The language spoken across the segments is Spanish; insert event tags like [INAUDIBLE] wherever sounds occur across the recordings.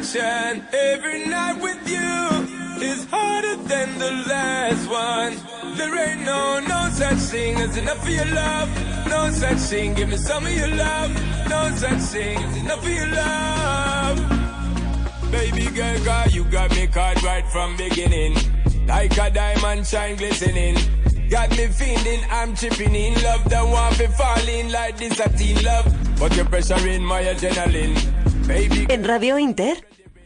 addiction. Every night with you is harder than the last one. There ain't no, no such thing as enough of your love. No such thing, give me some of your love. No such thing as enough of your love. Baby girl, girl, you got me caught right from beginning. Like a diamond shine glistening. Got me feeling I'm chipping in love. Don't want me falling like this a teen love. But your pressure in my adrenaline. Baby En Radio Inter,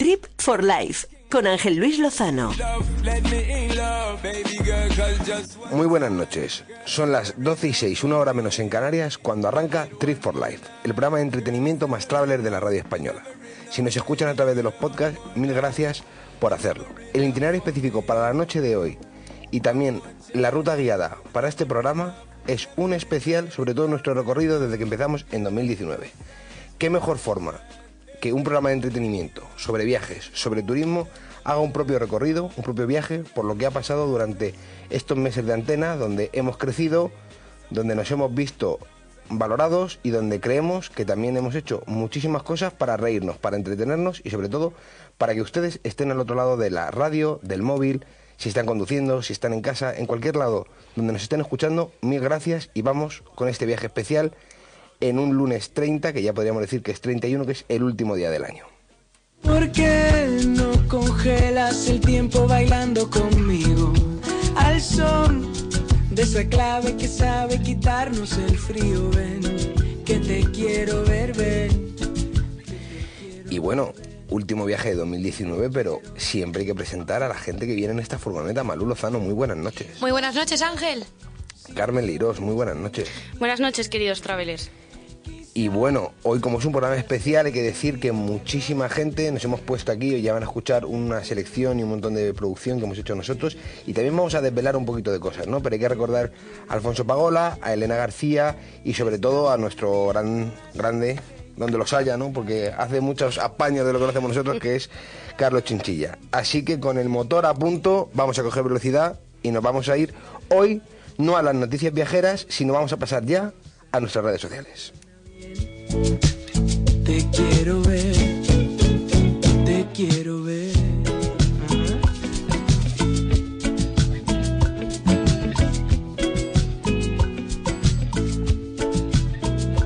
Trip for Life, con Ángel Luis Lozano. Muy buenas noches. Son las 12 y 6, una hora menos en Canarias, cuando arranca Trip for Life, el programa de entretenimiento más traveler de la radio española. Si nos escuchan a través de los podcasts, mil gracias por hacerlo. El itinerario específico para la noche de hoy y también la ruta guiada para este programa es un especial sobre todo nuestro recorrido desde que empezamos en 2019. ¿Qué mejor forma que un programa de entretenimiento sobre viajes, sobre turismo, haga un propio recorrido, un propio viaje por lo que ha pasado durante estos meses de antena, donde hemos crecido, donde nos hemos visto valorados y donde creemos que también hemos hecho muchísimas cosas para reírnos, para entretenernos y sobre todo para que ustedes estén al otro lado de la radio, del móvil, si están conduciendo, si están en casa, en cualquier lado donde nos estén escuchando, mil gracias y vamos con este viaje especial en un lunes 30, que ya podríamos decir que es 31, que es el último día del año. ¿Por qué no congelas el tiempo bailando conmigo? Al son de esa clave que sabe quitarnos el frío, ven, que te quiero ver, ven. Y bueno, último viaje de 2019, pero siempre hay que presentar a la gente que viene en esta furgoneta. Malú Lozano, muy buenas noches. Muy buenas noches, Ángel. Carmen Leirós, muy buenas noches. Buenas noches, queridos travelers. Y bueno, hoy como es un programa especial hay que decir que muchísima gente nos hemos puesto aquí y ya van a escuchar una selección y un montón de producción que hemos hecho nosotros y también vamos a desvelar un poquito de cosas, ¿no? Pero hay que recordar a Alfonso Pagola, a Elena García y sobre todo a nuestro gran grande, donde los haya, ¿no? Porque hace muchos apaños de lo que conocemos nosotros, que es Carlos Chinchilla. Así que con el motor a punto vamos a coger velocidad y nos vamos a ir hoy no a las noticias viajeras, sino vamos a pasar ya a nuestras redes sociales. Te quiero ver, te quiero ver.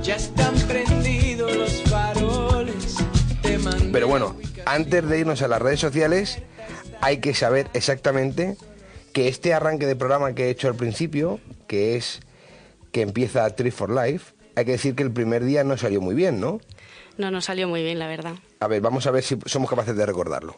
Ya están prendidos los faroles. Te Pero bueno, antes de irnos a las redes sociales, hay que saber exactamente que este arranque de programa que he hecho al principio, que es que empieza Trip for Life, hay que decir que el primer día no salió muy bien, ¿no? No nos salió muy bien, la verdad. A ver, vamos a ver si somos capaces de recordarlo.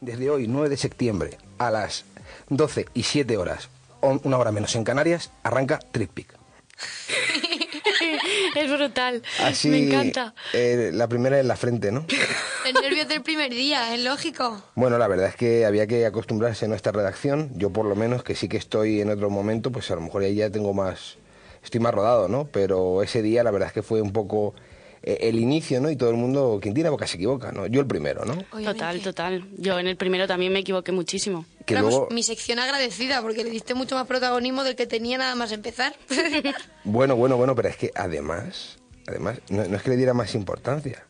Desde hoy, 9 de septiembre, a las 12 y 7 horas, una hora menos en Canarias, arranca Trip Peak. [LAUGHS] es brutal. Así, Me encanta. eh, la primera en la frente, ¿no? [LAUGHS] Los nervios del primer día, es lógico. Bueno, la verdad es que había que acostumbrarse a nuestra redacción. Yo por lo menos, que sí que estoy en otro momento, pues a lo mejor ahí ya tengo más... Estoy más rodado, ¿no? Pero ese día la verdad es que fue un poco eh, el inicio, ¿no? Y todo el mundo, quien tiene boca se equivoca, ¿no? Yo el primero, ¿no? Total, total. Yo en el primero también me equivoqué muchísimo. Que Vamos, luego... mi sección agradecida porque le diste mucho más protagonismo del que tenía nada más empezar. [LAUGHS] Bueno, bueno, bueno, pero es que además, además, no, no es que le diera más importancia.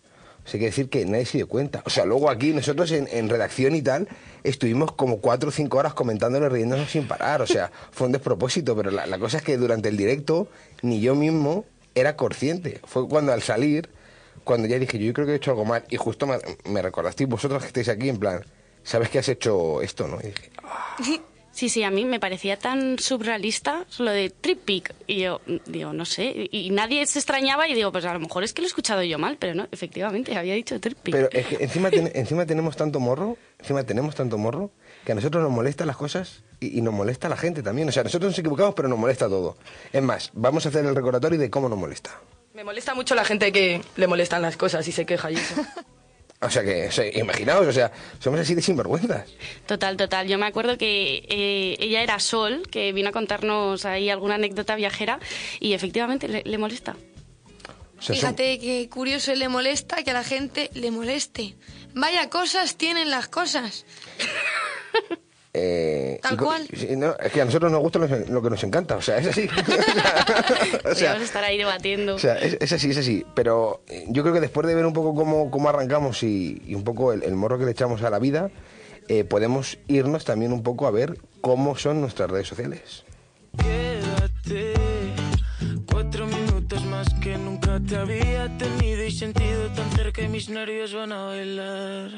O sea, hay que decir que nadie se dio cuenta. O sea, luego aquí nosotros en, en redacción y tal estuvimos como cuatro o cinco horas comentándolo, riéndonos sin parar. O sea, [LAUGHS] fue un despropósito, pero la, la cosa es que durante el directo ni yo mismo era consciente. Fue cuando al salir, cuando ya dije, yo creo que he hecho algo mal. Y justo me, me recordasteis vosotros que estáis aquí en plan, ¿sabes que has hecho esto, no? Y dije, [LAUGHS] Sí, sí, a mí me parecía tan surrealista lo de Trip Peak. Y yo, digo, no sé. Y y nadie se extrañaba y digo, pues a lo mejor es que lo he escuchado yo mal, pero no, efectivamente, había dicho Trip Peak. Pero es que encima, ten- encima tenemos tanto morro, encima tenemos tanto morro, que a nosotros nos molestan las cosas y, y nos molesta la gente también. O sea, nosotros nos equivocamos, pero nos molesta todo. Es más, vamos a hacer el recordatorio de cómo nos molesta. Me molesta mucho la gente que le molestan las cosas y se queja y eso. [LAUGHS] O sea que, o sea, imaginaos, o sea, somos así de sinvergüenzas. Total, total. Yo me acuerdo que eh, ella era Sol, que vino a contarnos ahí alguna anécdota viajera y efectivamente le, le molesta. O sea, son- Fíjate que curioso le molesta que a la gente le moleste. Vaya cosas tienen las cosas. [LAUGHS] Eh, Tal y cual. sí, no, es que a nosotros nos gusta lo, lo que nos encanta, o sea, es así. [LAUGHS] o sea, Podríamos estar ahí debatiendo. o sea, es, es así, es así. Pero eh, yo creo que después de ver un poco cómo, cómo arrancamos y, y un poco el, el morro que le echamos a la vida, eh, podemos irnos también un poco a ver cómo son nuestras redes sociales. Quédate cuatro minutos más que nunca te había tenido y sentido tan cerca y mis nervios van a bailar.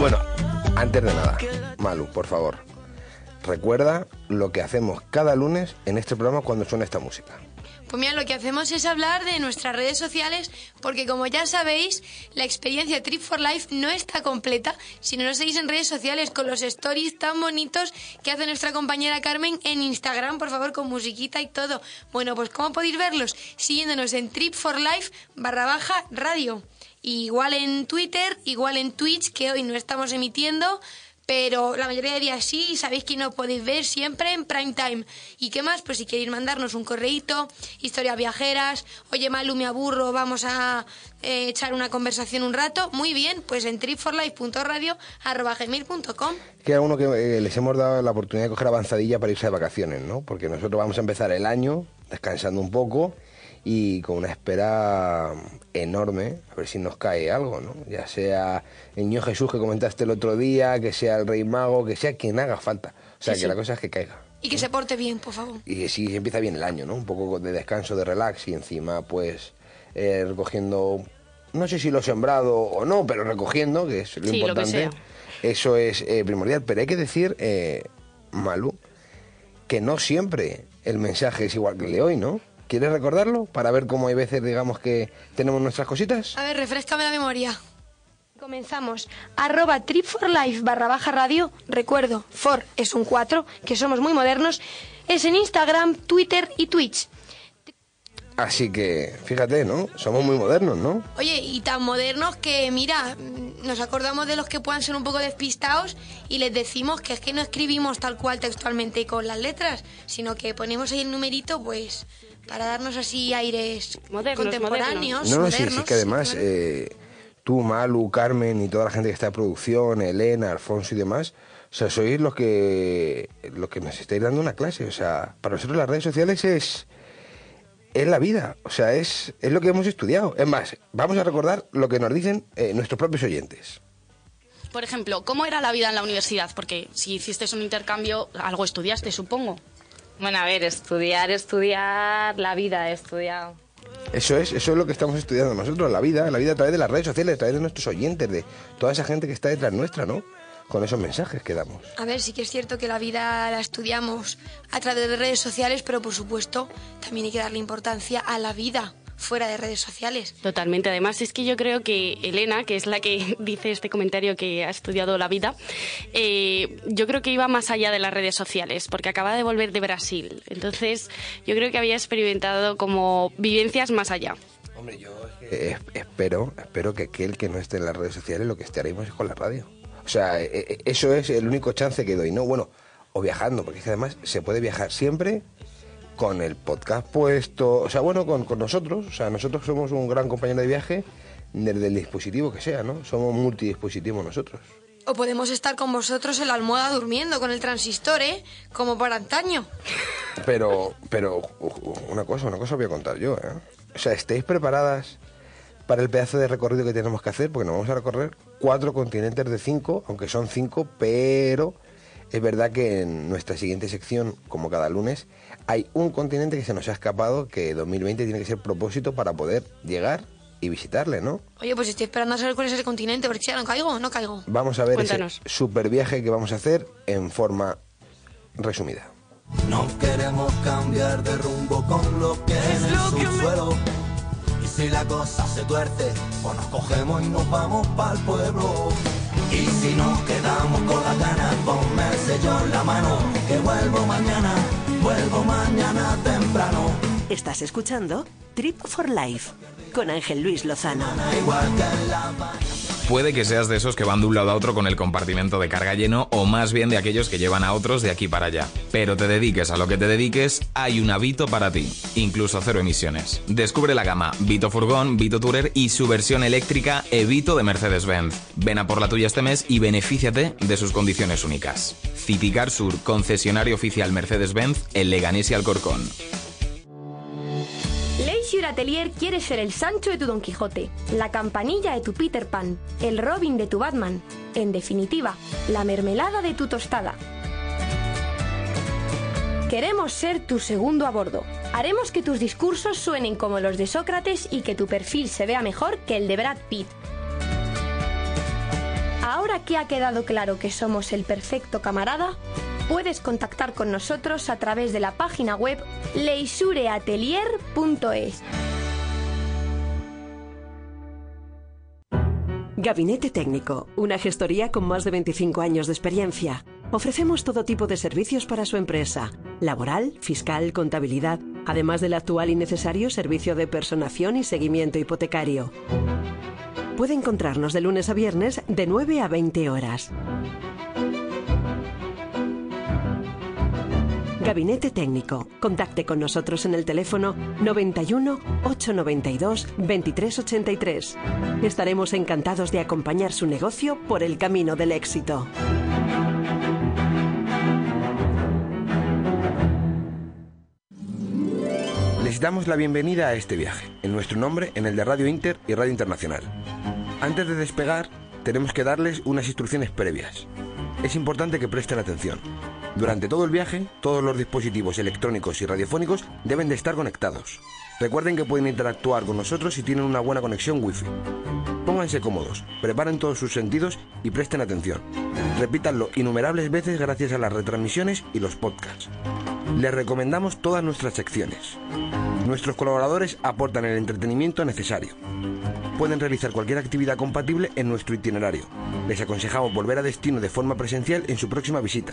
Bueno, antes de nada, Malu, por favor, recuerda lo que hacemos cada lunes en este programa cuando suena esta música. Pues mira, lo que hacemos es hablar de nuestras redes sociales, porque como ya sabéis, la experiencia Trip for Life no está completa si no nos seguís en redes sociales con los stories tan bonitos que hace nuestra compañera Carmen en Instagram, por favor, con musiquita y todo. Bueno, pues ¿cómo podéis verlos? Siguiéndonos en Trip for Life barra baja radio. Igual en Twitter, igual en Twitch, que hoy no estamos emitiendo, pero la mayoría de días sí, y sabéis que nos podéis ver siempre en prime time. ¿Y qué más? Pues si queréis mandarnos un correíto, historias viajeras, oye Malu, me aburro, vamos a eh, echar una conversación un rato, muy bien, pues en tripforlife.radio.gmail.com Que a uno que eh, les hemos dado la oportunidad de coger avanzadilla para irse de vacaciones, ¿no? Porque nosotros vamos a empezar el año descansando un poco y con una espera enorme, a ver si nos cae algo, ¿no? Ya sea el niño Jesús que comentaste el otro día, que sea el Rey Mago, que sea quien haga falta. O sea, que la cosa es que caiga. Y que se porte bien, por favor. Y que sí empieza bien el año, ¿no? Un poco de descanso, de relax y encima, pues, eh, recogiendo, no sé si lo sembrado o no, pero recogiendo, que es lo Sí, lo que importante. sea. Eso es eh, primordial. Pero hay que decir, eh, Malu, que no siempre el mensaje es igual que el de hoy, ¿no? ¿Quieres recordarlo? Para ver cómo hay veces, digamos, que tenemos nuestras cositas. A ver, refrescame la memoria. Comenzamos. Arroba tripforlife barra baja radio. Recuerdo, for es un 4, que somos muy modernos. Es en Instagram, Twitter y Twitch. Así que, fíjate, ¿no? Somos muy modernos, ¿no? Oye, y tan modernos que, mira, nos acordamos de los que puedan ser un poco despistados y les decimos que es que no escribimos tal cual textualmente con las letras, sino que ponemos ahí el numerito, pues, para darnos así aires Modernos, contemporáneos. No, no, sí, sí, modernos, que además eh, tú, Malu, Carmen y toda la gente que está de producción, Elena, Alfonso y demás, o sea, sois los que, los que nos estáis dando una clase. O sea, para nosotros las redes sociales es, es la vida, o sea, es, es lo que hemos estudiado. Es más, vamos a recordar lo que nos dicen eh, nuestros propios oyentes. Por ejemplo, ¿cómo era la vida en la universidad? Porque si hiciste un intercambio, algo estudiaste, supongo. Bueno, a ver, estudiar, estudiar, la vida he estudiado. Eso es, eso es lo que estamos estudiando nosotros, la vida, la vida a través de las redes sociales, a través de nuestros oyentes, de toda esa gente que está detrás nuestra, ¿no? Con esos mensajes que damos. A ver, sí que es cierto que la vida la estudiamos a través de redes sociales, pero por supuesto también hay que darle importancia a la vida fuera de redes sociales. Totalmente. Además, es que yo creo que Elena, que es la que [LAUGHS] dice este comentario que ha estudiado la vida, eh, yo creo que iba más allá de las redes sociales, porque acaba de volver de Brasil. Entonces, yo creo que había experimentado como vivencias más allá. Hombre, yo Eh, espero, espero que aquel que no esté en las redes sociales lo que estaremos es con la radio. O sea, eh, eh, eso es el único chance que doy, ¿no? Bueno, o viajando, porque es que además se puede viajar siempre con el podcast puesto, o sea, bueno, con, con nosotros, o sea, nosotros somos un gran compañero de viaje desde el dispositivo que sea, ¿no? Somos multidispositivos nosotros. O podemos estar con vosotros en la almohada durmiendo con el transistor, ¿eh? Como para antaño. Pero, pero, una cosa, una cosa voy a contar yo, ¿eh? O sea, ¿estáis preparadas para el pedazo de recorrido que tenemos que hacer? Porque nos vamos a recorrer cuatro continentes de cinco, aunque son cinco, pero es verdad que en nuestra siguiente sección, como cada lunes, hay un continente que se nos ha escapado, que 2020 tiene que ser propósito para poder llegar y visitarle, ¿no? Oye, pues estoy esperando a saber cuál es el continente, porque si ya no caigo o no caigo. Vamos a ver Cuéntanos. ese super viaje que vamos a hacer en forma resumida. No queremos cambiar de rumbo con lo que en el subsuelo. Y si la cosa se tuerce, pues nos cogemos y nos vamos para el pueblo. Y si nos quedamos con las ganas, ponme el sello en la mano. Que vuelvo mañana, vuelvo mañana temprano. Estás escuchando Trip for Life con Ángel Luis Lozano. Igual que la Puede que seas de esos que van de un lado a otro con el compartimento de carga lleno o más bien de aquellos que llevan a otros de aquí para allá. Pero te dediques a lo que te dediques, hay una Vito para ti, incluso cero emisiones. Descubre la gama Vito Furgón, Vito Tourer y su versión eléctrica Evito de Mercedes-Benz. Ven a por la tuya este mes y benefíciate de sus condiciones únicas. Citicar Sur, concesionario oficial Mercedes-Benz en Leganés y Alcorcón. Leisure Atelier quiere ser el Sancho de tu Don Quijote, la campanilla de tu Peter Pan, el Robin de tu Batman, en definitiva, la mermelada de tu tostada. Queremos ser tu segundo a bordo. Haremos que tus discursos suenen como los de Sócrates y que tu perfil se vea mejor que el de Brad Pitt. Ahora que ha quedado claro que somos el perfecto camarada, puedes contactar con nosotros a través de la página web leisureatelier.es. Gabinete Técnico, una gestoría con más de 25 años de experiencia. Ofrecemos todo tipo de servicios para su empresa, laboral, fiscal, contabilidad, además del actual y necesario servicio de personación y seguimiento hipotecario. Puede encontrarnos de lunes a viernes de 9 a 20 horas. Gabinete Técnico. Contacte con nosotros en el teléfono 91 892 2383. Estaremos encantados de acompañar su negocio por el camino del éxito. Les damos la bienvenida a este viaje, en nuestro nombre, en el de Radio Inter y Radio Internacional. Antes de despegar, tenemos que darles unas instrucciones previas. Es importante que presten atención. Durante todo el viaje, todos los dispositivos electrónicos y radiofónicos deben de estar conectados. Recuerden que pueden interactuar con nosotros si tienen una buena conexión Wi-Fi. Pónganse cómodos, preparen todos sus sentidos y presten atención. Repítanlo innumerables veces gracias a las retransmisiones y los podcasts. Les recomendamos todas nuestras secciones. Nuestros colaboradores aportan el entretenimiento necesario. Pueden realizar cualquier actividad compatible en nuestro itinerario. Les aconsejamos volver a destino de forma presencial en su próxima visita.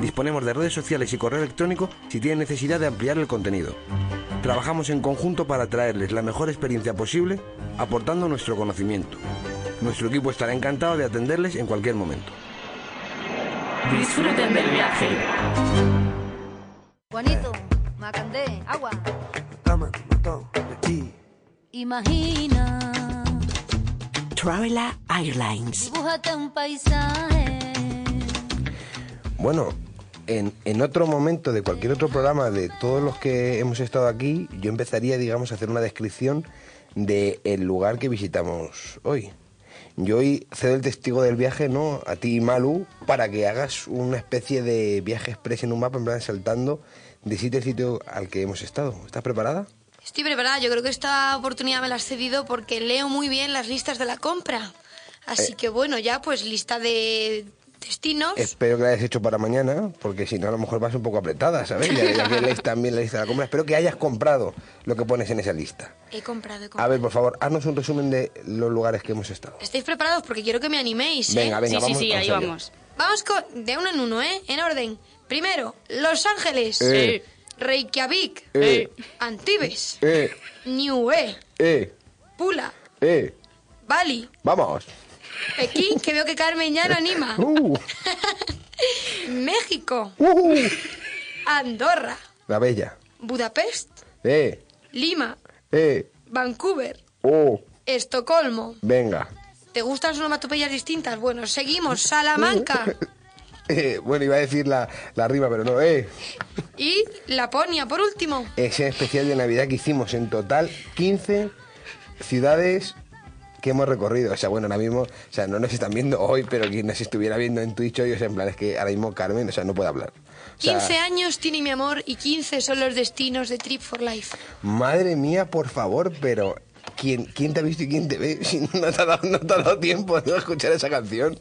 Disponemos de redes sociales y correo electrónico si tienen necesidad de ampliar el contenido. Trabajamos en conjunto para traerles la mejor experiencia posible, aportando nuestro conocimiento. Nuestro equipo estará encantado de atenderles en cualquier momento. Disfruten del viaje. Juanito, Macandé, agua. Imagina, Traveler Airlines. dibújate un paisaje. Bueno, en, en otro momento de cualquier otro programa de todos los que hemos estado aquí, yo empezaría, digamos, a hacer una descripción del lugar que visitamos hoy. Yo hoy cedo el testigo del viaje, ¿no? A ti, Malu, para que hagas una especie de viaje express en un mapa, en plan saltando de sitio a sitio al que hemos estado. ¿Estás preparada? Estoy preparada, yo creo que esta oportunidad me la has cedido porque leo muy bien las listas de la compra. Así Eh. que bueno, ya pues lista de Espero que la hayas hecho para mañana, porque si no, a lo mejor vas un poco apretada, ¿sabes? Ya, ya que lees también la lista de la compra. Espero que hayas comprado lo que pones en esa lista. He comprado, he A comprado. ver, por favor, haznos un resumen de los lugares que hemos estado. ¿Estáis preparados? Porque quiero que me animéis, ¿eh? Venga, venga, vamos, vamos allá. Vamos con, de uno en uno, ¿eh? En orden. Primero, Los Ángeles. Eh. Reykjavik. Eh. Antibes. Eh, Niue. eh, Pula. eh, Bali. vamos. Pekín, que veo que Carmen ya lo anima. [LAUGHS] Uh, [LAUGHS] México. uh, Andorra. la bella. Budapest. Eh, Lima. eh, Vancouver. oh, Estocolmo. venga. ¿Te gustan onomatopeyas distintas? Bueno, seguimos. Salamanca. [LAUGHS] Eh, bueno, iba a decir la, la rima, pero no, eh. y Laponia, por último. Ese especial de Navidad que hicimos en total 15 ciudades que hemos recorrido. O sea, bueno, ahora mismo, o sea, no nos están viendo hoy, pero quien nos estuviera viendo en Twitch hoy, o sea, en plan, es que ahora mismo Carmen, o sea, no puede hablar. O sea, 15 años tiene mi amor y 15 son los destinos de Trip for Life. Madre mía, por favor, pero ¿quién, quién te ha visto y quién te ve? [LAUGHS] Si no te ha dado, no te ha dado tiempo de escuchar esa canción.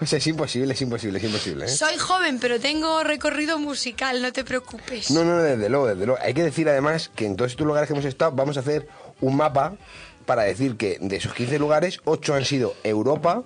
O sea, es imposible, es imposible, es imposible. ¿eh? Soy joven, pero tengo recorrido musical, no te preocupes. No, no, no, desde luego, desde luego. Hay que decir además que en todos estos lugares que hemos estado vamos a hacer un mapa para decir que de esos 15 lugares, 8 han sido Europa,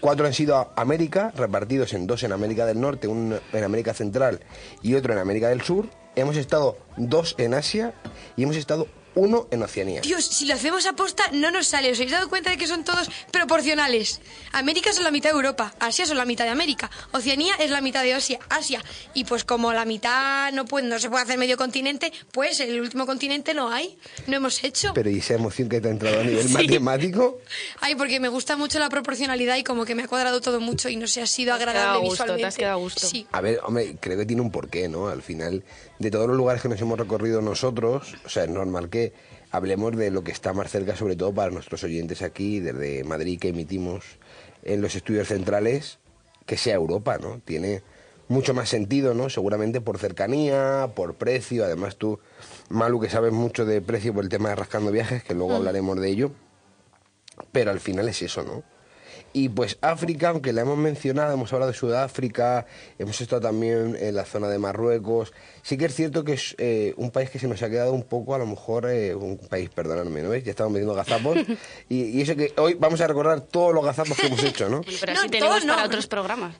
4 han sido América, repartidos en dos en América del Norte, uno en América Central y otro en América del Sur. Hemos estado dos en Asia y hemos estado uno en Oceanía. Dios, si lo hacemos a posta, no nos sale. ¿Os habéis dado cuenta de que son todos proporcionales? América son la mitad de Europa, Asia son la mitad de América, Oceanía es la mitad de Asia, Asia. Y pues como la mitad no, puede, no se puede hacer medio continente, pues el último continente no hay. No hemos hecho. Pero ¿y esa emoción que te ha entrado a nivel [LAUGHS] Sí. matemático? Ay, porque me gusta mucho la proporcionalidad y como que me ha cuadrado todo mucho y no sé, ha sido Te has agradable quedado a gusto, te visualmente. has quedado a gusto. Sí. A ver, hombre, creo que tiene un porqué, ¿no? Al final, de todos los lugares que nos hemos recorrido nosotros, o sea, es normal que hablemos de lo que está más cerca, sobre todo para nuestros oyentes aquí, desde Madrid, que emitimos en los estudios centrales, que sea Europa, ¿no? Tiene mucho más sentido, ¿no? Seguramente por cercanía, por precio, además tú, Malu, que sabes mucho de precio por el tema de rascando viajes, que luego Mm. hablaremos de ello, pero al final es eso, ¿no? Y pues África, aunque la hemos mencionado, hemos hablado de Sudáfrica, hemos estado también en la zona de Marruecos, sí que es cierto que es eh, un país que se nos ha quedado un poco, a lo mejor, eh, un país, perdonadme, ¿no ves? Ya estamos metiendo gazapos. [LAUGHS] y, y eso que hoy vamos a recordar todos los gazapos que hemos hecho, ¿no? [LAUGHS] Pero No, así tenemos todos no. para otros programas.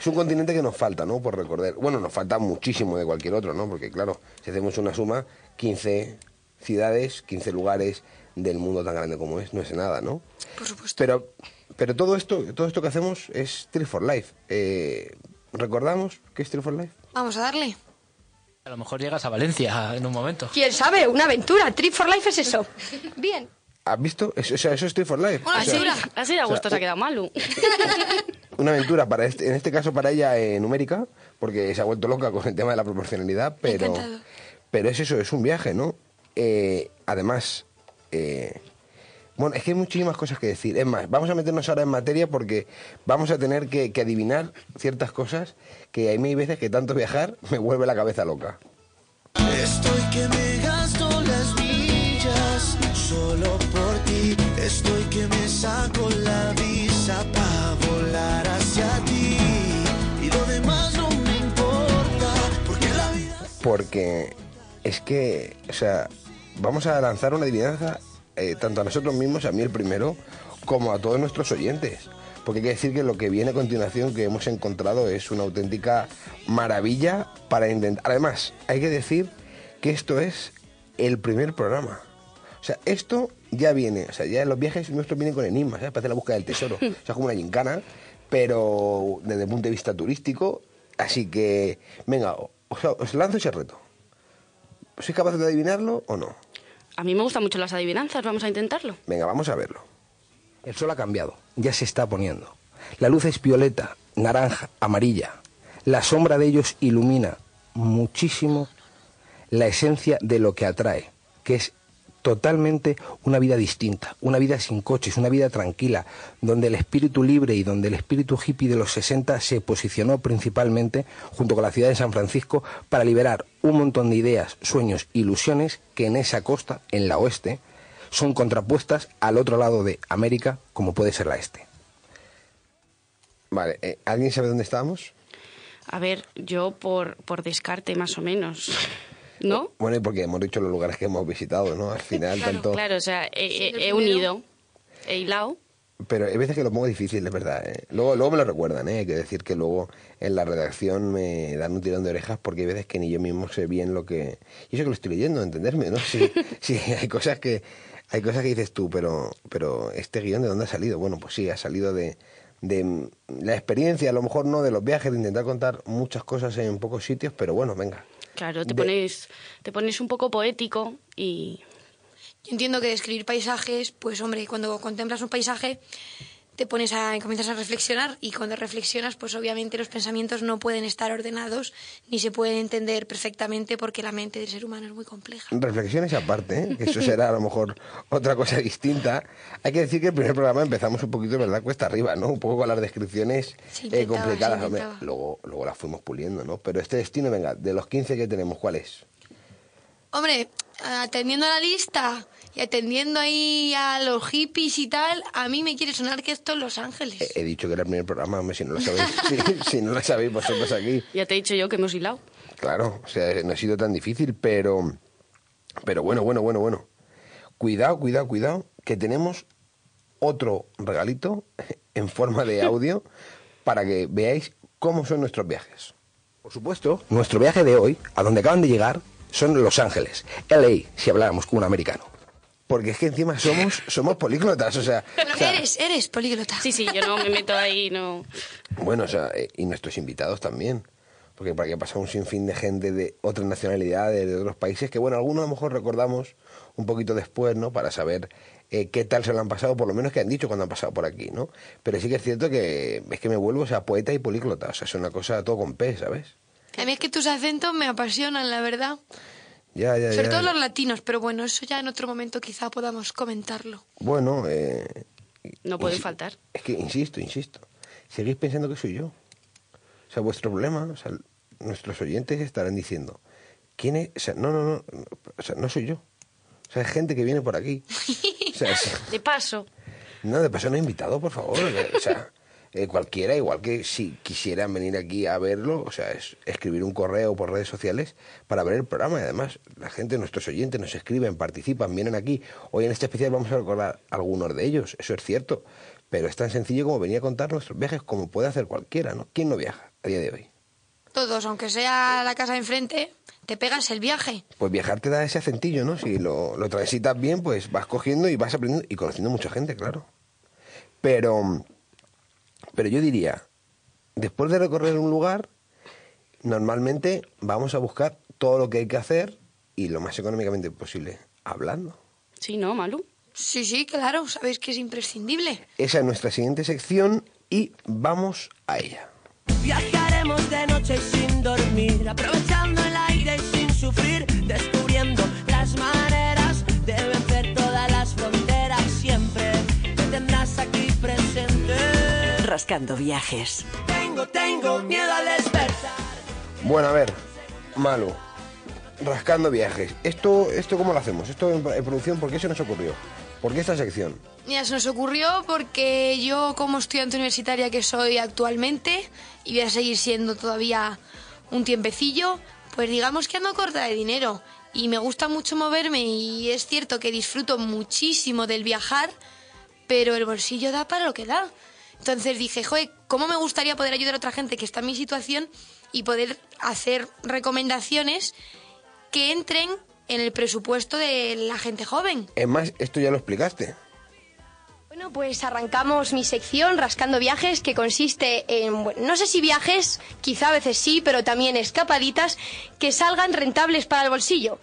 Es un continente que nos falta, ¿no? Por recordar. Bueno, nos falta muchísimo de cualquier otro, ¿no? Porque, claro, si hacemos una suma, 15 ciudades, 15 lugares del mundo tan grande como es, no es nada, ¿no? Por supuesto. Pero, pero todo esto, todo esto que hacemos es Tree for Life. Eh, ¿Recordamos qué es Tree for Life? Vamos a darle. A lo mejor llegas a Valencia en un momento. ¿Quién sabe? Una aventura. Trip for Life es eso. Bien. ¿Has visto? Eso, o sea, eso es Tree for Life. Una O sea, aventura. Así de a o sea, gusto se ha quedado Malu. [LAUGHS] una aventura para este, en este caso para ella eh, numérica, porque se ha vuelto loca con el tema de la proporcionalidad, pero, pero es eso, es un viaje, ¿no? Eh, además, eh, bueno, es que hay muchísimas cosas que decir. Es más, vamos a meternos ahora en materia porque vamos a tener que, que adivinar ciertas cosas que a mí hay veces que tanto viajar [LAUGHS] me vuelve la cabeza loca. Estoy que me gasto las millas solo por ti. Estoy que me saco la visa para volar hacia ti. Y lo demás no me importa, porque la vida. Porque es que, o sea, vamos a lanzar una adivinanza eh, tanto a nosotros mismos, a mí el primero, como a todos nuestros oyentes. Porque hay que decir que lo que viene a continuación que hemos encontrado es una auténtica maravilla para intentar... Además, hay que decir que esto es el primer programa. O sea, esto ya viene, o sea, ya los viajes nuestros vienen con enigmas, ¿sabes? Parece la búsqueda del tesoro. [LAUGHS] O sea, es como una gincana, pero desde el punto de vista turístico. Así que, venga, os, os lanzo ese reto. ¿Sois capaces de adivinarlo o no? A mí me gustan mucho las adivinanzas, vamos a intentarlo. Venga, vamos a verlo. El sol ha cambiado, ya se está poniendo. La luz es violeta, naranja, amarilla. La sombra de ellos ilumina muchísimo la esencia de lo que atrae, que es totalmente una vida distinta, una vida sin coches, una vida tranquila, donde el espíritu libre y donde el espíritu hippie de los 60 se posicionó principalmente junto con la ciudad de San Francisco para liberar un montón de ideas, sueños, ilusiones que en esa costa, en la oeste, son contrapuestas al otro lado de América, como puede ser la este. Vale, eh, ¿alguien sabe dónde estábamos? A ver, yo por, por descarte más o menos. ¿No? Bueno, y porque hemos dicho los lugares que hemos visitado, ¿no? Al final, tanto... Claro, o sea, he, Sí, he- unido, he hilado. Pero hay veces que lo pongo difícil, es verdad. ¿eh? Luego, luego me lo recuerdan, ¿eh? hay que decir que luego en la redacción me dan un tirón de orejas porque hay veces que ni yo mismo sé bien lo que... Y eso que lo estoy leyendo, entenderme, ¿no? [LAUGHS] Sí, sí hay cosas que hay cosas que dices tú, pero, pero este guion de dónde ha salido? Bueno, pues sí, ha salido de, de la experiencia, a lo mejor no de los viajes, de intentar contar muchas cosas en pocos sitios, pero bueno, venga. Claro, te De- pones, te pones un poco poético y Yo entiendo que describir paisajes, pues hombre, cuando contemplas un paisaje te pones a comienzas a reflexionar y cuando reflexionas, pues obviamente los pensamientos no pueden estar ordenados ni se pueden entender perfectamente porque la mente del ser humano es muy compleja. Reflexiones aparte, ¿eh? que eso será a lo mejor otra cosa distinta. Hay que decir que el primer programa empezamos un poquito, ¿verdad? Cuesta arriba, ¿no? Un poco con las descripciones Se eh, complicadas. Luego, luego las fuimos puliendo, ¿no? Pero este destino, venga, de los 15 que tenemos, ¿cuál es? Hombre, atendiendo a la lista y atendiendo ahí a los hippies y tal, a mí me quiere sonar que esto es Los Ángeles. He, he dicho que era el primer programa, hombre, si no lo sabéis, [LAUGHS] si, si no lo sabéis vosotros aquí. ya te he dicho yo que hemos hilado. Claro, o sea, no ha sido tan difícil, pero, pero bueno, bueno, bueno, bueno. Cuidado, cuidado, cuidado, que tenemos otro regalito [LAUGHS] en forma de audio para que veáis cómo son nuestros viajes. Por supuesto, nuestro viaje de hoy, a donde acaban de llegar, son Los Ángeles, LA, si habláramos con un americano. Porque es que encima somos, somos políglotas, o sea, o sea, Eres, eres políglota. Sí, sí, yo no me meto ahí, no. Bueno, o sea, eh, y nuestros invitados también. Porque para que pasa un sinfín de gente de otras nacionalidades, de otros países, que bueno, algunos a lo mejor recordamos un poquito después, ¿no? Para saber eh, qué tal se lo han pasado, por lo menos que han dicho cuando han pasado por aquí, ¿no? Pero sí que es cierto que es que me vuelvo, o sea, poeta y políglota, o sea, es una cosa todo con P, ¿sabes? A mí es que tus acentos me apasionan, la verdad. Ya, ya, Sobre ya. todo los latinos, pero bueno, eso ya en otro momento quizá podamos comentarlo. Bueno, eh, No pueden Insi- faltar. Es que, insisto, insisto, seguís pensando que soy yo. O sea, vuestro problema, o sea, nuestros oyentes estarán diciendo, ¿quién es? O sea, no, no, no, no, o sea, no soy yo. O sea, es gente que viene por aquí. O sea, [LAUGHS] es- De paso. no, de paso no he invitado, por favor. O sea, eh, cualquiera, igual que si quisieran venir aquí a verlo, o sea, es escribir un correo por redes sociales para ver el programa. Y además, la gente, nuestros oyentes, nos escriben, participan, vienen aquí. Hoy en este especial vamos a recordar algunos de ellos, eso es cierto. Pero es tan sencillo como venir a contar nuestros viajes, como puede hacer cualquiera, ¿no? ¿Quién no viaja a día de hoy? Todos, aunque sea la casa de enfrente, te pegas el viaje. Pues viajar te da ese acentillo, ¿no? Si lo, lo transitas bien, pues vas cogiendo y vas aprendiendo y conociendo mucha gente, claro. Pero, pero yo diría, después de recorrer un lugar, normalmente vamos a buscar todo lo que hay que hacer y lo más económicamente posible, hablando. Sí, ¿no, Malu? Sí, sí, claro, sabéis que es imprescindible. Esa es nuestra siguiente sección y vamos a ella. Viajaremos de noche sin dormir, aprovechando el aire y sin sufrir, descubriendo las maneras Rascando viajes. Tengo, tengo miedo al despertar. Bueno, a ver, Malu, rascando viajes. ¿Esto, esto cómo lo hacemos? ¿Esto en, en producción por qué se nos ocurrió? ¿Por qué esta sección? Mira, se nos ocurrió porque yo, como estudiante universitaria que soy actualmente, y voy a seguir siendo todavía un tiempecillo, pues digamos que ando corta de dinero. Y me gusta mucho moverme y es cierto que disfruto muchísimo del viajar, pero el bolsillo da para lo que da. Entonces dije, joder, ¿cómo me gustaría poder ayudar a otra gente que está en mi situación y poder hacer recomendaciones que entren en el presupuesto de la gente joven? Es más, esto ya lo explicaste. Bueno, pues arrancamos mi sección Rascando Viajes, que consiste en, bueno, no sé si viajes, quizá a veces sí, pero también escapaditas que salgan rentables para el bolsillo.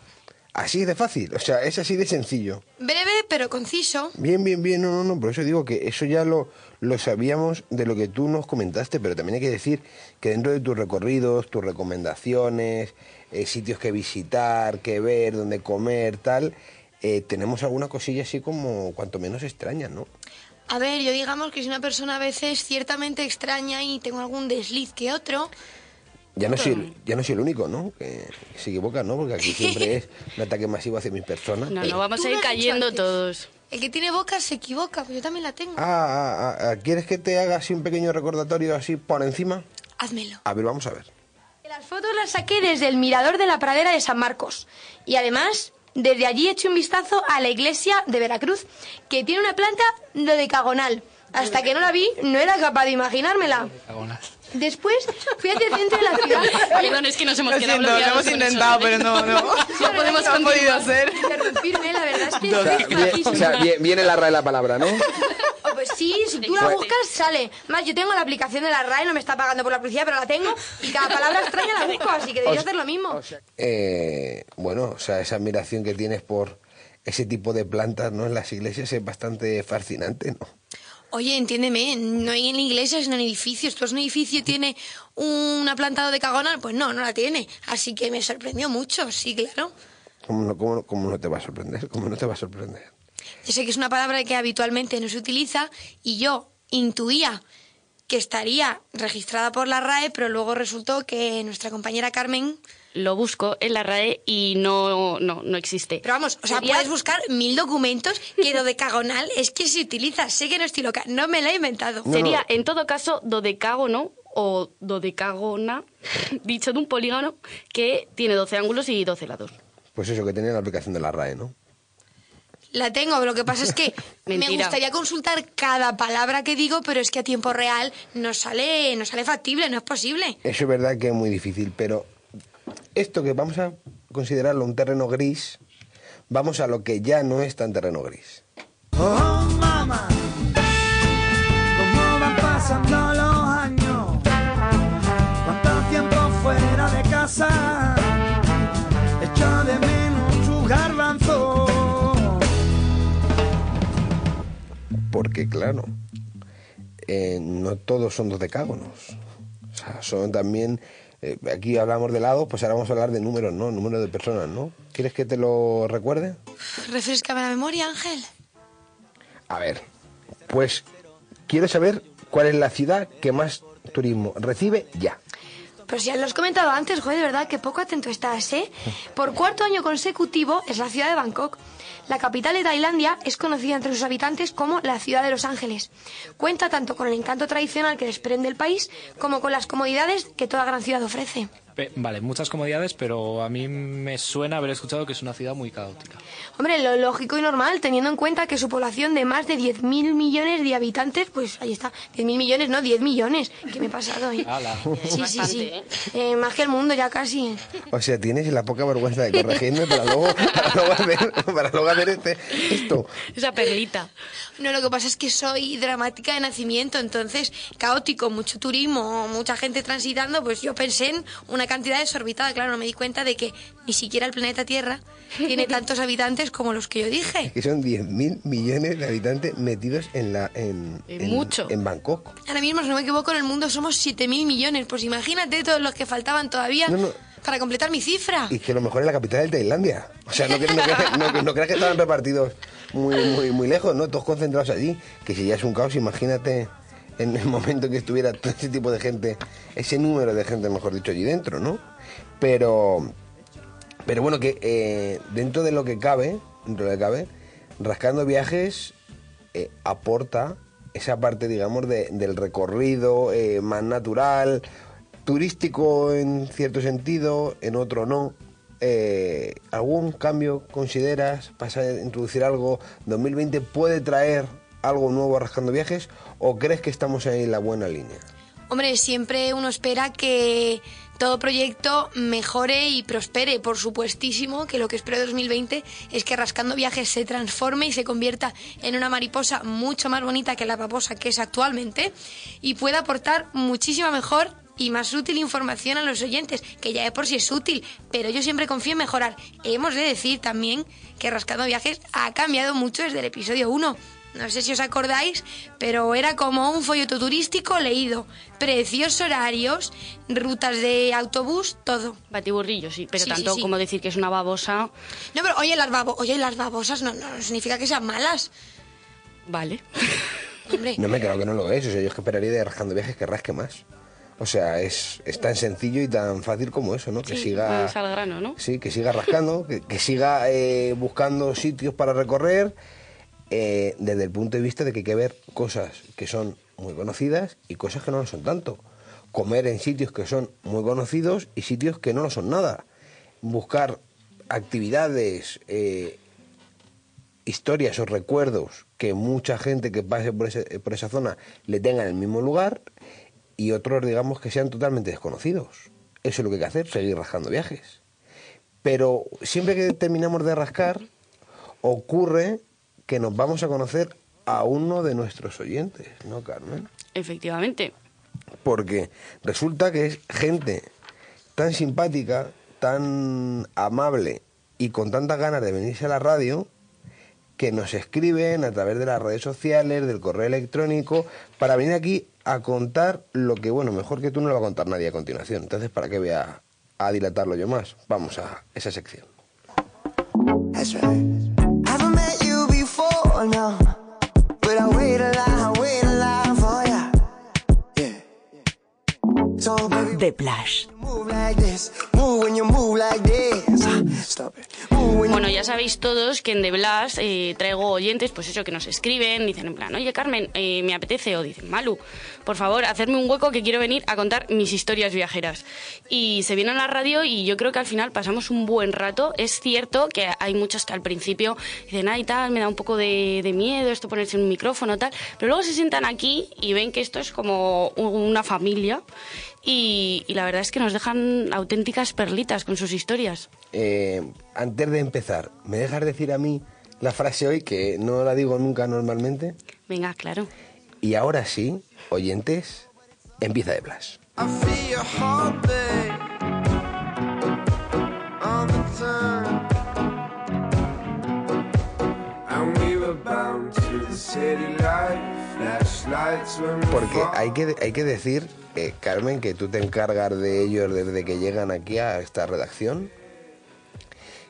Así de fácil, o sea, es así de sencillo. Breve pero conciso. Bien, bien, bien, no, no, no, por eso digo que eso ya lo, lo sabíamos de lo que tú nos comentaste, pero también hay que decir que dentro de tus recorridos, tus recomendaciones, eh, sitios que visitar, que ver, dónde comer, tal, eh, tenemos alguna cosilla así como cuanto menos extraña, ¿no? A ver, yo digamos que soy una persona a veces ciertamente extraña y tengo algún desliz que otro. Ya no soy, el- ya no soy el único, ¿no? Que se equivoca, ¿no? Porque aquí siempre [LAUGHS] es un ataque masivo hacia mis personas. No, pero- no, vamos a ir cayendo antes. todos. El que tiene boca se equivoca, pues yo también la tengo. Ah, ah, ah, ah, ¿quieres que te haga así un pequeño recordatorio así por encima? Házmelo. A ver, vamos a ver. Las fotos las saqué desde el mirador de la pradera de San Marcos. Y además, desde allí eché un vistazo a la iglesia de Veracruz, que tiene una planta dodecagonal. Hasta que no la vi, no era capaz de imaginármela. Después fui hacia el centro de la ciudad. Perdón, es que nos hemos quedado siento, lo hemos intentado, pero no, no. [LAUGHS] No podemos No podido ser. Interrumpirme, la verdad es que O sea, bien- o viene la RAE la palabra, ¿no? Oh, pues sí, si tú la buscas, sale. Más, yo tengo la aplicación de la RAE, no me está pagando por la publicidad, pero la tengo. Y cada palabra extraña la busco, así que debería hacer lo mismo. Eh, bueno, o sea, esa admiración que tienes por ese tipo de plantas, ¿no? En las iglesias es bastante fascinante, ¿no? Oye, entiéndeme, no hay en iglesias, no en edificios. ¿Tú un edificio tiene una planta dodecagonal? Pues no, no la tiene. Así que me sorprendió mucho, sí, claro. ¿Cómo no, cómo no- cómo no te va a sorprender? ¿Cómo no te va a sorprender? Yo sé que es una palabra que habitualmente no se utiliza y yo intuía que estaría registrada por la RAE, pero luego resultó que nuestra compañera Carmen... Lo busco en la RAE y no, no, no existe. Pero vamos, o sea, Sería- puedes buscar mil documentos que dodecagonal es que se utiliza. Sé que no estoy loca, no me lo he inventado. Sería, en todo caso, dodecágono o dodecágona, [LAUGHS] dicho de un polígono que tiene 12 ángulos y 12 lados. Pues eso, que tenía la aplicación de la RAE, ¿no? La tengo, lo que pasa es que [LAUGHS] me gustaría consultar cada palabra que digo, pero es que a tiempo real no sale, no sale factible, no es posible. Eso es verdad que es muy difícil, pero esto que vamos a considerarlo un terreno gris, vamos a lo que ya no es tan terreno gris. Oh, mamá, cómo van pasando los años, cuánto tiempo fuera de casa, Porque claro, eh, no todos son dos decágonos. O sea, son también... eh, aquí hablamos de lados, pues ahora vamos a hablar de números, ¿no? Números de personas, ¿no? ¿Quieres que te lo recuerde? Refrescame la memoria, Ángel. A ver, pues quiero saber cuál es la ciudad que más turismo recibe ya. Pero si ya lo has comentado antes, joder, de verdad que poco atento estás, ¿eh? [LAUGHS] Por cuarto año consecutivo es la ciudad de Bangkok. La capital de Tailandia es conocida entre sus habitantes como la ciudad de los ángeles. Cuenta tanto con el encanto tradicional que desprende el país como con las comodidades que toda gran ciudad ofrece. Pe- Vale, muchas comodidades, pero a mí me suena haber escuchado que es una ciudad muy caótica. Hombre, lo lógico y normal, teniendo en cuenta que su población de más de 10.000 millones de habitantes, pues ahí está. 10.000 millones, no, 10 millones. ¿Qué me he pasado? eh? Sí, sí, sí. Eh, más que el mundo ya casi. O sea, tienes la poca vergüenza de corregirme para luego, para luego hacer, para luego hacer este, esto. Esa perlita. No, lo que pasa es que soy dramática de nacimiento, entonces caótico, mucho turismo, mucha gente transitando, pues yo pensé en una cantidad desorbitada. Claro, no me di cuenta de que ni siquiera el planeta Tierra [LAUGHS] tiene tantos habitantes como los que yo dije. Que son 10.000 millones de habitantes metidos en la en, Es en- mucho. en Bangkok. Ahora mismo, si no me equivoco, en el mundo somos 7.000 millones. Pues imagínate todos los que faltaban todavía No, no. para completar mi cifra. Y que lo mejor es la capital de Tailandia. O sea, no creas que estaban repartidos muy, muy, muy lejos, ¿no? Todos concentrados allí. Que si ya es un caos, imagínate en el momento que estuviera todo ese tipo de gente, ese número de gente, mejor dicho, allí dentro, ¿no? Pero, pero bueno, que eh, dentro de lo que cabe, dentro de lo que cabe, Rascando Viajes eh, aporta esa parte, digamos, de- del recorrido eh, más natural, turístico en cierto sentido, en otro no. ¿Algún cambio consideras? ¿Pasa a introducir algo? ¿2020 puede traer algo nuevo Rascando Viajes? ¿O crees que estamos en la buena línea? Hombre, siempre uno espera que todo proyecto mejore y prospere. Por supuestísimo que lo que espero de 2020 es que Rascando Viajes se transforme y se convierta en una mariposa mucho más bonita que la babosa que es actualmente y pueda aportar muchísima mejor y más útil información a los oyentes, que ya de por sí es útil, pero yo siempre confío en mejorar. Hemos de decir también que Rascando Viajes ha cambiado mucho desde el episodio 1. No sé si os acordáis, pero era como un folleto turístico leído. Precios, horarios, rutas de autobús, todo. Batiburrillo, sí, pero Sí, tanto sí. como decir que es una babosa. No, pero oye, las, babo- oye, las babosas no, no significa que sean malas. Vale. Hombre, No me creo que no lo es. O sea, yo es que esperaría de Rascando Viajes que rasque más. O sea, es, es tan sencillo y tan fácil como eso, ¿no? Que siga... al grano, ¿no? Sí, que siga rascando, que, que siga eh, buscando sitios para recorrer eh, desde el punto de vista de que hay que ver cosas que son muy conocidas y cosas que no lo son tanto. Comer en sitios que son muy conocidos y sitios que no lo son nada. Buscar actividades, eh, historias o recuerdos que mucha gente que pase por, ese- por esa zona le tenga en el mismo lugar y otros, digamos, que sean totalmente desconocidos. Eso es lo que hay que hacer, seguir rascando viajes. Pero siempre que terminamos de rascar, ocurre que nos vamos a conocer a uno de nuestros oyentes, ¿no, Carmen? Efectivamente. Porque resulta que es gente tan simpática, tan amable y con tantas ganas de venirse a la radio que nos escriben a través de las redes sociales, del correo electrónico, para venir aquí a contar lo que, bueno, mejor que tú no lo va a contar nadie a continuación. Entonces, ¿para qué voy a, a dilatarlo yo más? Vamos a esa sección. That's right. Haven't met you before, no. But I wait a line, I wait a line for ya. Yeah. So baby, The move like this. Move when you move like this. Bueno, ya sabéis todos que en The Blast eh, traigo oyentes, pues eso, que nos escriben, dicen en plan, oye Carmen, eh, me apetece, o dicen, Malu, por favor, hacerme un hueco que quiero venir a contar mis historias viajeras. Y se vienen a la radio y yo creo que al final pasamos un buen rato. Es cierto que hay muchos que al principio dicen, ay, tal, me da un poco de, de miedo esto ponerse en un micrófono, tal, pero luego se sientan aquí y ven que esto es como una familia. Y, y la verdad es que nos dejan auténticas perlitas con sus sus historias. Eh, antes de empezar, ¿me dejas decir a mí la frase hoy que no la digo nunca normalmente? Venga, claro. Y ahora sí, oyentes, empieza de Blas. Porque hay que, hay que decir, eh, Carmen, que tú te encargas de ellos desde que llegan aquí a esta redacción,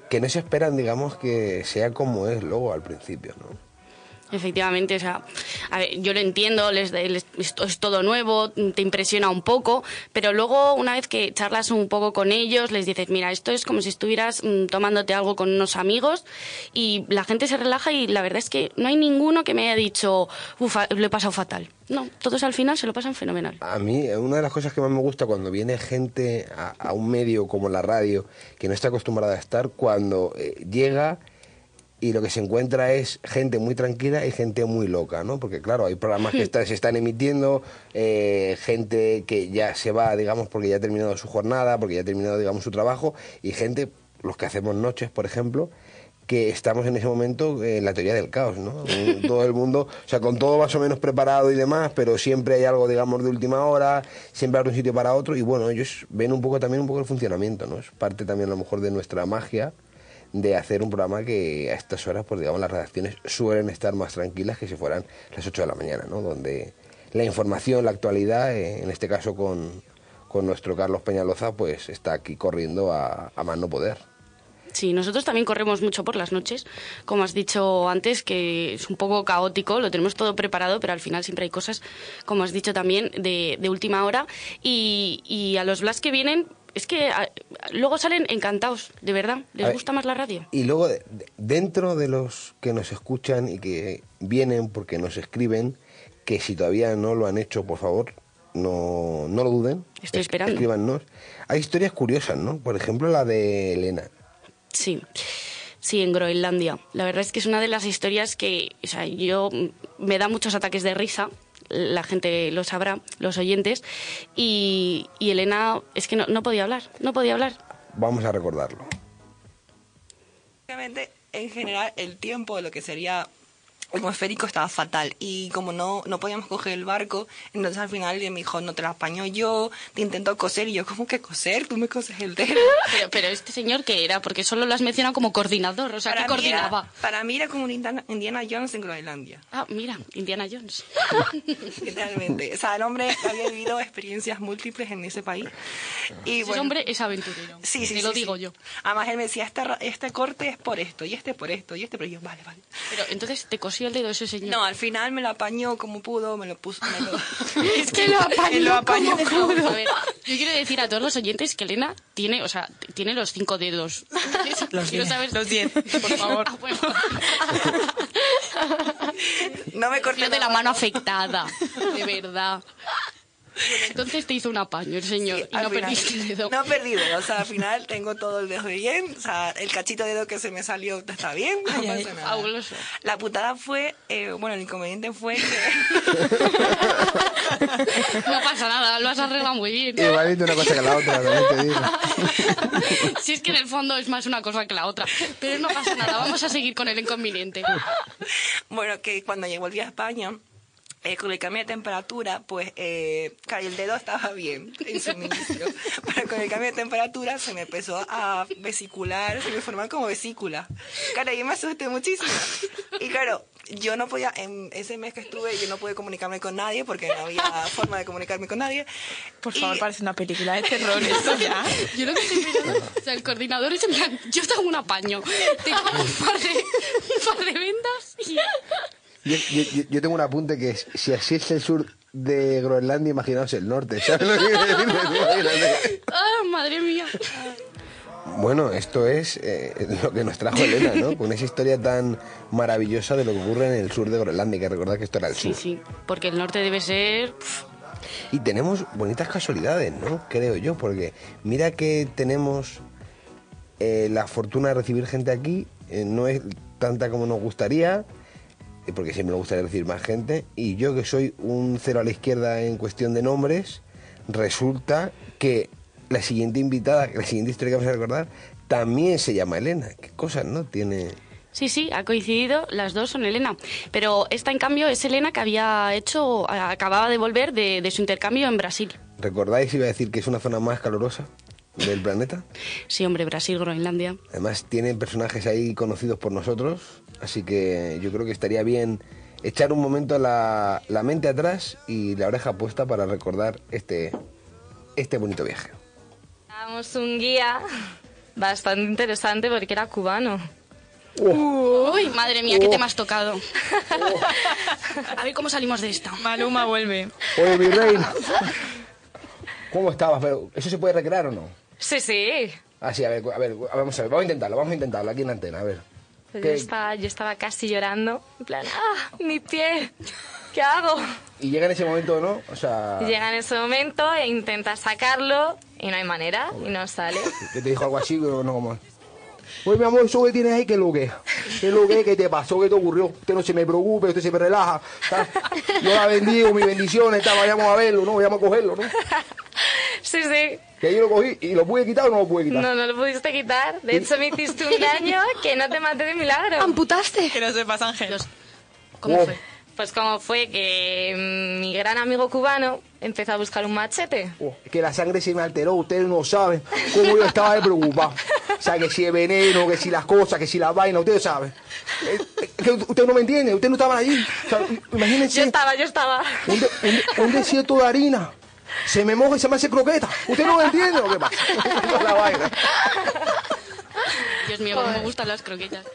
que no se esperan, digamos, que sea como es luego al principio, ¿no? Efectivamente, o sea, yo lo entiendo, les, les- es todo nuevo, te impresiona un poco, pero luego una vez que charlas un poco con ellos, les dices, mira, esto es como si estuvieras mm, tomándote algo con unos amigos y la gente se relaja y la verdad es que no hay ninguno que me haya dicho, uff, lo he pasado fatal. No, todos al final se lo pasan fenomenal. A mí, una de las cosas que más me gusta cuando viene gente a, a un medio como la radio, que no está acostumbrada a estar, cuando eh, llega y lo que se encuentra es gente muy tranquila y gente muy loca, ¿no? Porque claro, hay programas que [LAUGHS] está- se están emitiendo, eh, gente que ya se va, digamos, porque ya ha terminado su jornada, porque ya ha terminado, digamos, su trabajo, y gente, los que hacemos noches, por ejemplo, que estamos en ese momento en la teoría del caos, ¿no? [LAUGHS] Todo el mundo, o sea, con todo más o menos preparado y demás, pero siempre hay algo, digamos, de última hora, siempre hay un sitio para otro, y bueno, ellos ven un poco también un poco el funcionamiento, ¿no? Es parte también a lo mejor de nuestra magia de hacer un programa que a estas horas, pues digamos, las redacciones suelen estar más tranquilas que si fueran las 8 de la mañana, ¿no? Donde la información, la actualidad, eh, en este caso con, con nuestro Carlos Peñaloza, pues está aquí corriendo a, a más no poder. Sí, nosotros también corremos mucho por las noches, como has dicho antes, que es un poco caótico, lo tenemos todo preparado, pero al final siempre hay cosas, como has dicho también, de, de última hora. Y, y a los Blas que vienen, es que a- luego salen encantados, de verdad, les ver, gusta más la radio. Y luego, de- de- dentro de los que nos escuchan y que vienen porque nos escriben, que si todavía no lo han hecho, por favor, no, no lo duden. Estoy esperando. Escríbanos. Hay historias curiosas, ¿no? Por ejemplo, la de Elena. Sí. Sí, en Groenlandia. La verdad es que es una de las historias que, o sea, yo me da muchos ataques de risa. La gente lo sabrá, los oyentes. Y, y Elena es que no, no podía hablar, no podía hablar. Vamos a recordarlo. Obviamente, en general, el tiempo de lo que sería atmosférico estaba fatal y como no, no podíamos coger el barco, entonces al final me dijo, no te la apaño yo, te intento coser y yo, ¿cómo que coser? Tú me coses el dedo. [LAUGHS] Pero, pero este señor, ¿qué era? Porque solo lo has mencionado como coordinador, o sea, ¿qué Para era- coordinaba? para mí era como un Indiana, Jones en Groenlandia. Ah, mira, Indiana Jones. [LAUGHS] Literalmente. O sea, el hombre había vivido experiencias múltiples en ese país. Y Ese hombre es aventurero. Sí, sí, Te sí, lo sí. digo yo. Además, él me decía, este, este corte es por esto, y este por esto, y este por ello. Vale, vale. Pero entonces te el dedo ese señor. No, al final me lo apañó como pudo, me lo puso. Me lo... [LAUGHS] Es que lo [LAUGHS] apañó, lo apañó como pudo. pudo. A ver, yo quiero decir a todos los oyentes que Elena tiene, o sea, tiene los cinco dedos. [LAUGHS] Los quiero diez, saber los diez, por favor. Ah, bueno. No me corté de la mano afectada, de verdad. Bueno, entonces te hizo un apaño el señor y Al no final- perdiste el dedo. No perdí dedo, o sea, al final tengo todo el dedo bien, o sea, el cachito de dedo que se me salió está bien, no Ay, ay, pasa nada. fabuloso. La putada fue, eh, bueno, el inconveniente fue que... [LAUGHS] No pasa nada, lo has arreglado muy bien. Igualito una cosa que la otra, también te digo. [LAUGHS] Si es que en el fondo es más una cosa que la otra. Pero no pasa nada, vamos a seguir con el inconveniente. Bueno, que cuando yo volví a España, eh, con el cambio de temperatura, pues, eh, el dedo estaba bien en suministro, [LAUGHS] pero con el cambio de temperatura se me empezó a vesicular, se me formaba como vesícula. Claro, yo me asusté muchísimo. Y claro, yo no podía, en ese mes que estuve, yo no pude comunicarme con nadie porque no había forma de comunicarme con nadie. Por favor, parece una película de terror [LAUGHS] esto ya. Yo lo que estoy mirando, o sea, el coordinador es en plan, yo tengo un apaño, tengo un par de, un par de vendas y... Yo, yo- tengo un apunte que es, si así es el sur de Groenlandia, imaginaos el norte. ¿Sabes lo que quiero decir? Imagínate. [LAUGHS] ¡Ah, madre mía! Bueno, esto es eh, lo que nos trajo Elena, ¿no? [LAUGHS] Con esa historia tan maravillosa de lo que ocurre en el sur de Groenlandia, que recordad que esto era el Sí, sur. sí, porque el norte debe ser... Y tenemos bonitas casualidades, ¿no? Creo yo, porque mira que tenemos eh, la fortuna de recibir gente aquí, eh, no es tanta como nos gustaría, porque siempre nos gustaría recibir más gente, y yo que soy un cero a la izquierda en cuestión de nombres, resulta que la siguiente invitada, la siguiente historia que vamos a recordar, también se llama Elena. ¿Qué cosas, no? Tiene... Sí, sí, ha coincidido, las dos son Elena. Pero esta, en cambio, es Elena que había hecho, acababa de volver de, de su intercambio en Brasil. ¿Recordáis, iba a decir, que es una zona más calurosa del planeta? Sí, hombre, Brasil, Groenlandia. Además, tienen personajes ahí conocidos por nosotros, así que yo creo que estaría bien echar un momento la, la mente atrás y la oreja puesta para recordar este, este bonito viaje. Damos un guía bastante interesante porque era cubano. Uy, madre mía, qué tema has tocado. A ver cómo salimos de esta. Maluma vuelve. Oye, mi reina. ¿Cómo estabas? Pero, ¿Eso se puede recrear o no? Sí, sí. Ah, sí, a ver, a ver, vamos a ver, vamos a intentarlo, vamos a intentarlo aquí en la antena, a ver. Pues ¿Qué- yo, estaba, yo estaba casi llorando. En plan, ¡ah! Mi pie. ¿Qué hago? Y llega en ese momento, ¿no? O sea, Llega en ese momento e intenta sacarlo y no hay manera y no sale. [LAUGHS] que te dijo algo así, pero no como... Oye, mi amor, eso que tienes ahí, ¿qué es lo que es? ¿Qué es lo que? ¿Qué te pasó? ¿Qué te ocurrió? Usted no se me preocupe, usted se me relaja. ¿tá? Yo la bendigo, mis bendiciones, está, vayamos a verlo, ¿no? Vayamos a cogerlo, ¿no? [LAUGHS] Sí, sí. Que yo lo cogí y lo pude quitar o no lo pude quitar. No, no lo pudiste quitar. De hecho, me hiciste un daño que no te maté de milagro. ¿Amputaste? Que no sepas, Ángel. ¿Cómo Oh. fue? Pues como fue que mm, mi gran amigo cubano empezó a buscar un machete. Oh, es que la sangre se me alteró, ustedes no saben cómo yo estaba de preocupado. O sea, que si es veneno, que si las cosas, que si las vainas, ustedes saben. Eh, eh, que ustedes no me entienden, ustedes no estaban allí. O sea, imagínense Yo estaba, yo estaba. un, de- un- un desierto de harina. Se me moja y se me hace croqueta. ¿Usted no me entiende o qué pasa? [LAUGHS] la vaina. Dios mío, cómo me gustan las croquetas.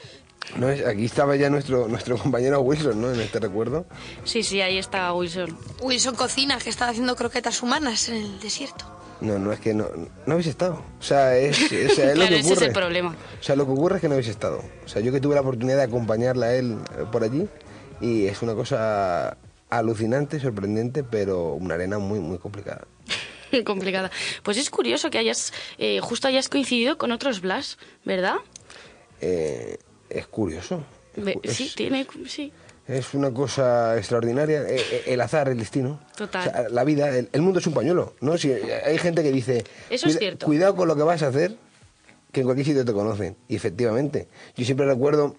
No, es- aquí estaba ya nuestro, nuestro compañero Wilson, ¿no? En este recuerdo. Sí, sí, ahí está Wilson. Wilson Cocina, que estaba haciendo croquetas humanas en el desierto. No, no, es que no, no habéis estado. O sea, es, o sea, es lo [LAUGHS] Claro, que ese es ocurre. el problema. O sea, lo que ocurre es que no habéis estado. O sea, yo que tuve la oportunidad de acompañarla a él eh, por allí y es una cosa alucinante, sorprendente, pero una arena muy, muy complicada. [LAUGHS] Complicada. Pues es curioso que hayas, eh, justo hayas coincidido con otros Blas, ¿verdad? Eh, es curioso. Es- sí, tiene, sí. Es una cosa extraordinaria, eh, el azar, el destino. Total. O sea, la vida, el, el mundo es un pañuelo, ¿no? Si hay gente que dice, Eso es "Cuida- cierto. cuidado con lo que vas a hacer, que en cualquier sitio te conocen. Y efectivamente, yo siempre recuerdo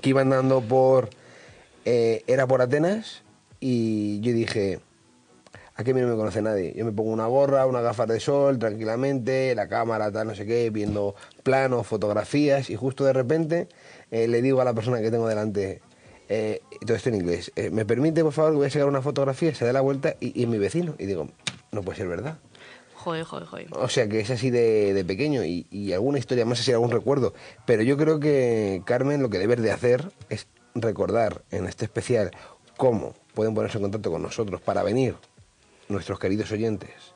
que iba andando por, eh, era por Atenas, y yo dije, aquí a mí no me conoce nadie. Yo me pongo una gorra, unas gafas de sol, tranquilamente, la cámara, tal, no sé qué, viendo planos, fotografías, y justo de repente eh, le digo a la persona que tengo delante, eh, todo esto en inglés, eh, ¿me permite, por favor, que voy a sacar una fotografía? Se da la vuelta y, y es mi vecino. Y digo, no puede ser verdad. Joder, joder, joder. O sea que es así de, de pequeño y, y alguna historia más, así algún recuerdo. Pero yo creo que Carmen lo que debe de hacer es recordar en este especial cómo pueden ponerse en contacto con nosotros para venir nuestros queridos oyentes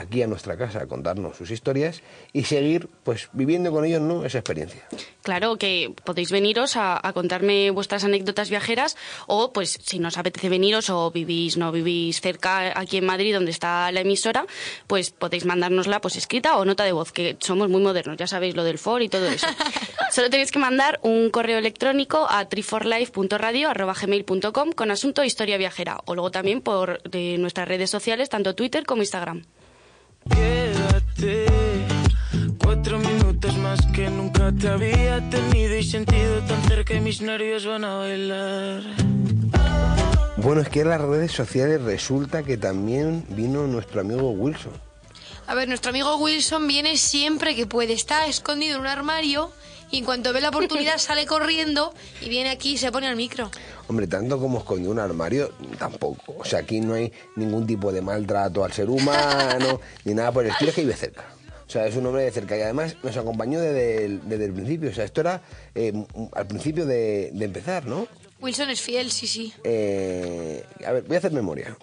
aquí a nuestra casa a contarnos sus historias y seguir pues viviendo con ellos no esa experiencia. Claro que podéis veniros a, a contarme vuestras anécdotas viajeras o pues si nos apetece veniros o vivís no vivís cerca aquí en Madrid donde está la emisora, pues podéis mandárnosla pues escrita o nota de voz, que somos muy modernos, ya sabéis lo del for y todo eso. [LAUGHS] Solo tenéis que mandar un correo electrónico a triforlife.radio@gmail.com con asunto historia viajera o luego también por de nuestras redes sociales, tanto Twitter como Instagram. Quédate cuatro minutos más que nunca te había tenido y sentido tan cerca y mis nervios van a bailar. Bueno, es que en las redes sociales resulta que también vino nuestro amigo Wilson. A ver, nuestro amigo Wilson viene siempre que puede. Está escondido en un armario y en cuanto ve la oportunidad [LAUGHS] sale corriendo y viene aquí y se pone al micro. Hombre, tanto como escondió un armario, tampoco. O sea, aquí no hay ningún tipo de maltrato al ser humano, [LAUGHS] ni nada por el estilo, es que vive cerca. O sea, es un hombre de cerca y además nos acompañó desde el, desde el principio. O sea, esto era eh, al principio de, de empezar, ¿no? Wilson es fiel, sí, sí. Eh, a ver, voy a hacer memoria.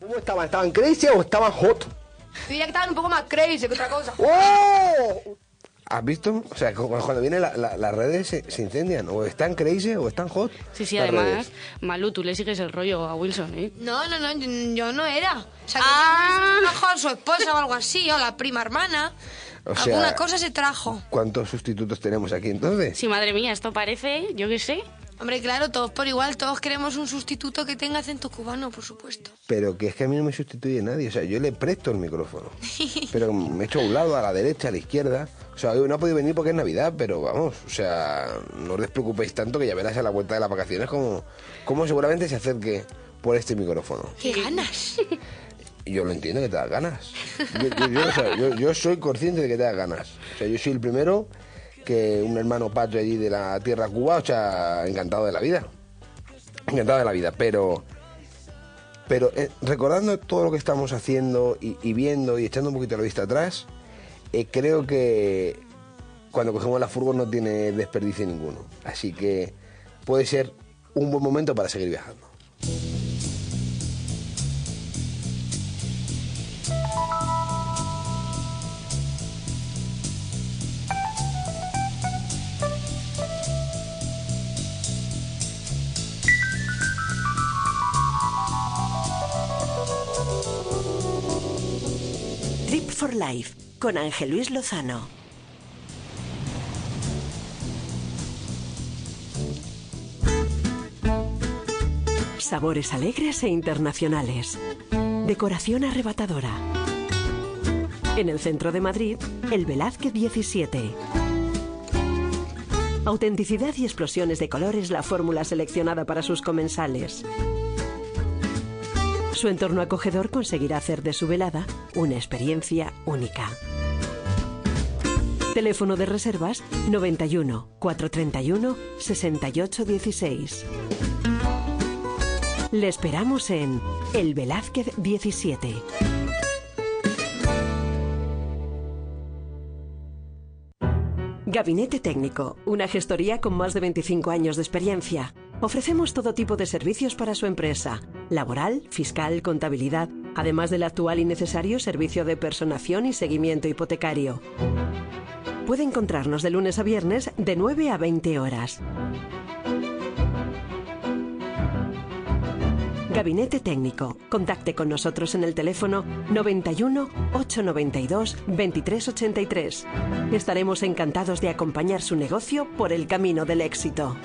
¿Cómo estaban? ¿Estaban crazy o estaban hot? Yo diría que estaban un poco más crazy que otra cosa. ¡Oh! ¿Has visto? O sea, cu- cuando vienen la- la- las redes se, se incendian. O están crazy o están hot. Sí, sí, además, redes. Malú, tú le sigues el rollo a Wilson, ¿eh? No, no, no, yo- yo no era. O sea, que Ah. Wilson trajo a su esposa o algo así, o la prima hermana. O sea, Alguna cosa se trajo. ¿Cuántos sustitutos tenemos aquí entonces? Sí, madre mía, esto parece, yo qué sé. Hombre, claro, todos por igual, todos queremos un sustituto que tenga acento cubano, por supuesto. Pero que es que a mí no me sustituye nadie. O sea, yo le presto el micrófono. Pero me echo a un lado, a la derecha, a la izquierda. O sea, no ha podido venir porque es Navidad, pero vamos, o sea, no os despreocupéis tanto que ya verás a la vuelta de las vacaciones como, como seguramente se acerque por este micrófono. ¡Qué ganas! Yo lo entiendo que te das ganas. Yo, yo- yo, o sea, yo- yo soy consciente de que te das ganas. O sea, yo soy el primero que un hermano patrio allí de la tierra Cuba, o sea, encantado de la vida. Encantado de la vida, pero... Pero eh, recordando todo lo que estamos haciendo y, y viendo y echando un poquito la vista atrás, eh, creo que cuando cogemos la furgo no tiene desperdicio ninguno. Así que puede ser un buen momento para seguir viajando. Trip for Life con Ángel Luis Lozano. Sabores alegres e internacionales. Decoración arrebatadora. En el centro de Madrid, el Velázquez 17. Autenticidad y explosiones de colores la fórmula seleccionada para sus comensales. Su entorno acogedor conseguirá hacer de su velada una experiencia única. Teléfono de reservas 91 431 68 16. Le esperamos en El Velázquez 17. Gabinete Técnico, una gestoría con más de 25 años de experiencia. Ofrecemos todo tipo de servicios para su empresa, laboral, fiscal, contabilidad, además del actual y necesario servicio de personación y seguimiento hipotecario. Puede encontrarnos de lunes a viernes de 9 a 20 horas. Gabinete Técnico. Contacte con nosotros en el teléfono 91 892 2383. Estaremos encantados de acompañar su negocio por el camino del éxito.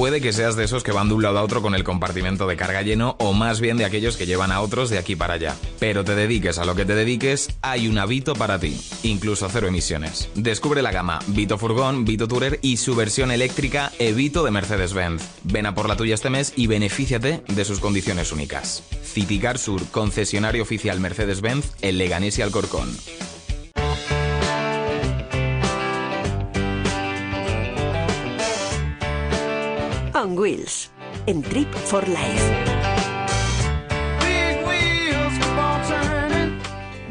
Puede que seas de esos que van de un lado a otro con el compartimento de carga lleno o más bien de aquellos que llevan a otros de aquí para allá. Pero te dediques a lo que te dediques, hay un Vito para ti, incluso cero emisiones. Descubre la gama Vito Furgón, Vito Tourer y su versión eléctrica Evito de Mercedes-Benz. Ven a por la tuya este mes y benefíciate de sus condiciones únicas. Citicar Sur, concesionario oficial Mercedes-Benz en Leganés y Alcorcón. Wheels, en Trip for Life.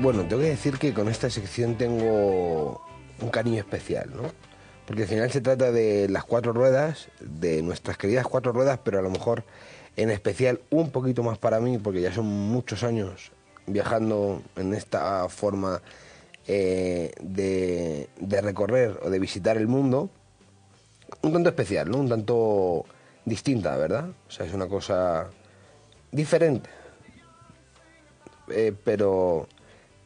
Bueno, tengo que decir que con esta sección tengo un cariño especial, ¿no? Porque al final se trata de las cuatro ruedas, de nuestras queridas cuatro ruedas, pero a lo mejor en especial un poquito más para mí, porque ya son muchos años viajando en esta forma eh, de, de recorrer o de visitar el mundo. Un tanto especial, ¿no? Un tanto distinta, ¿verdad? O sea, es una cosa diferente. Eh, pero,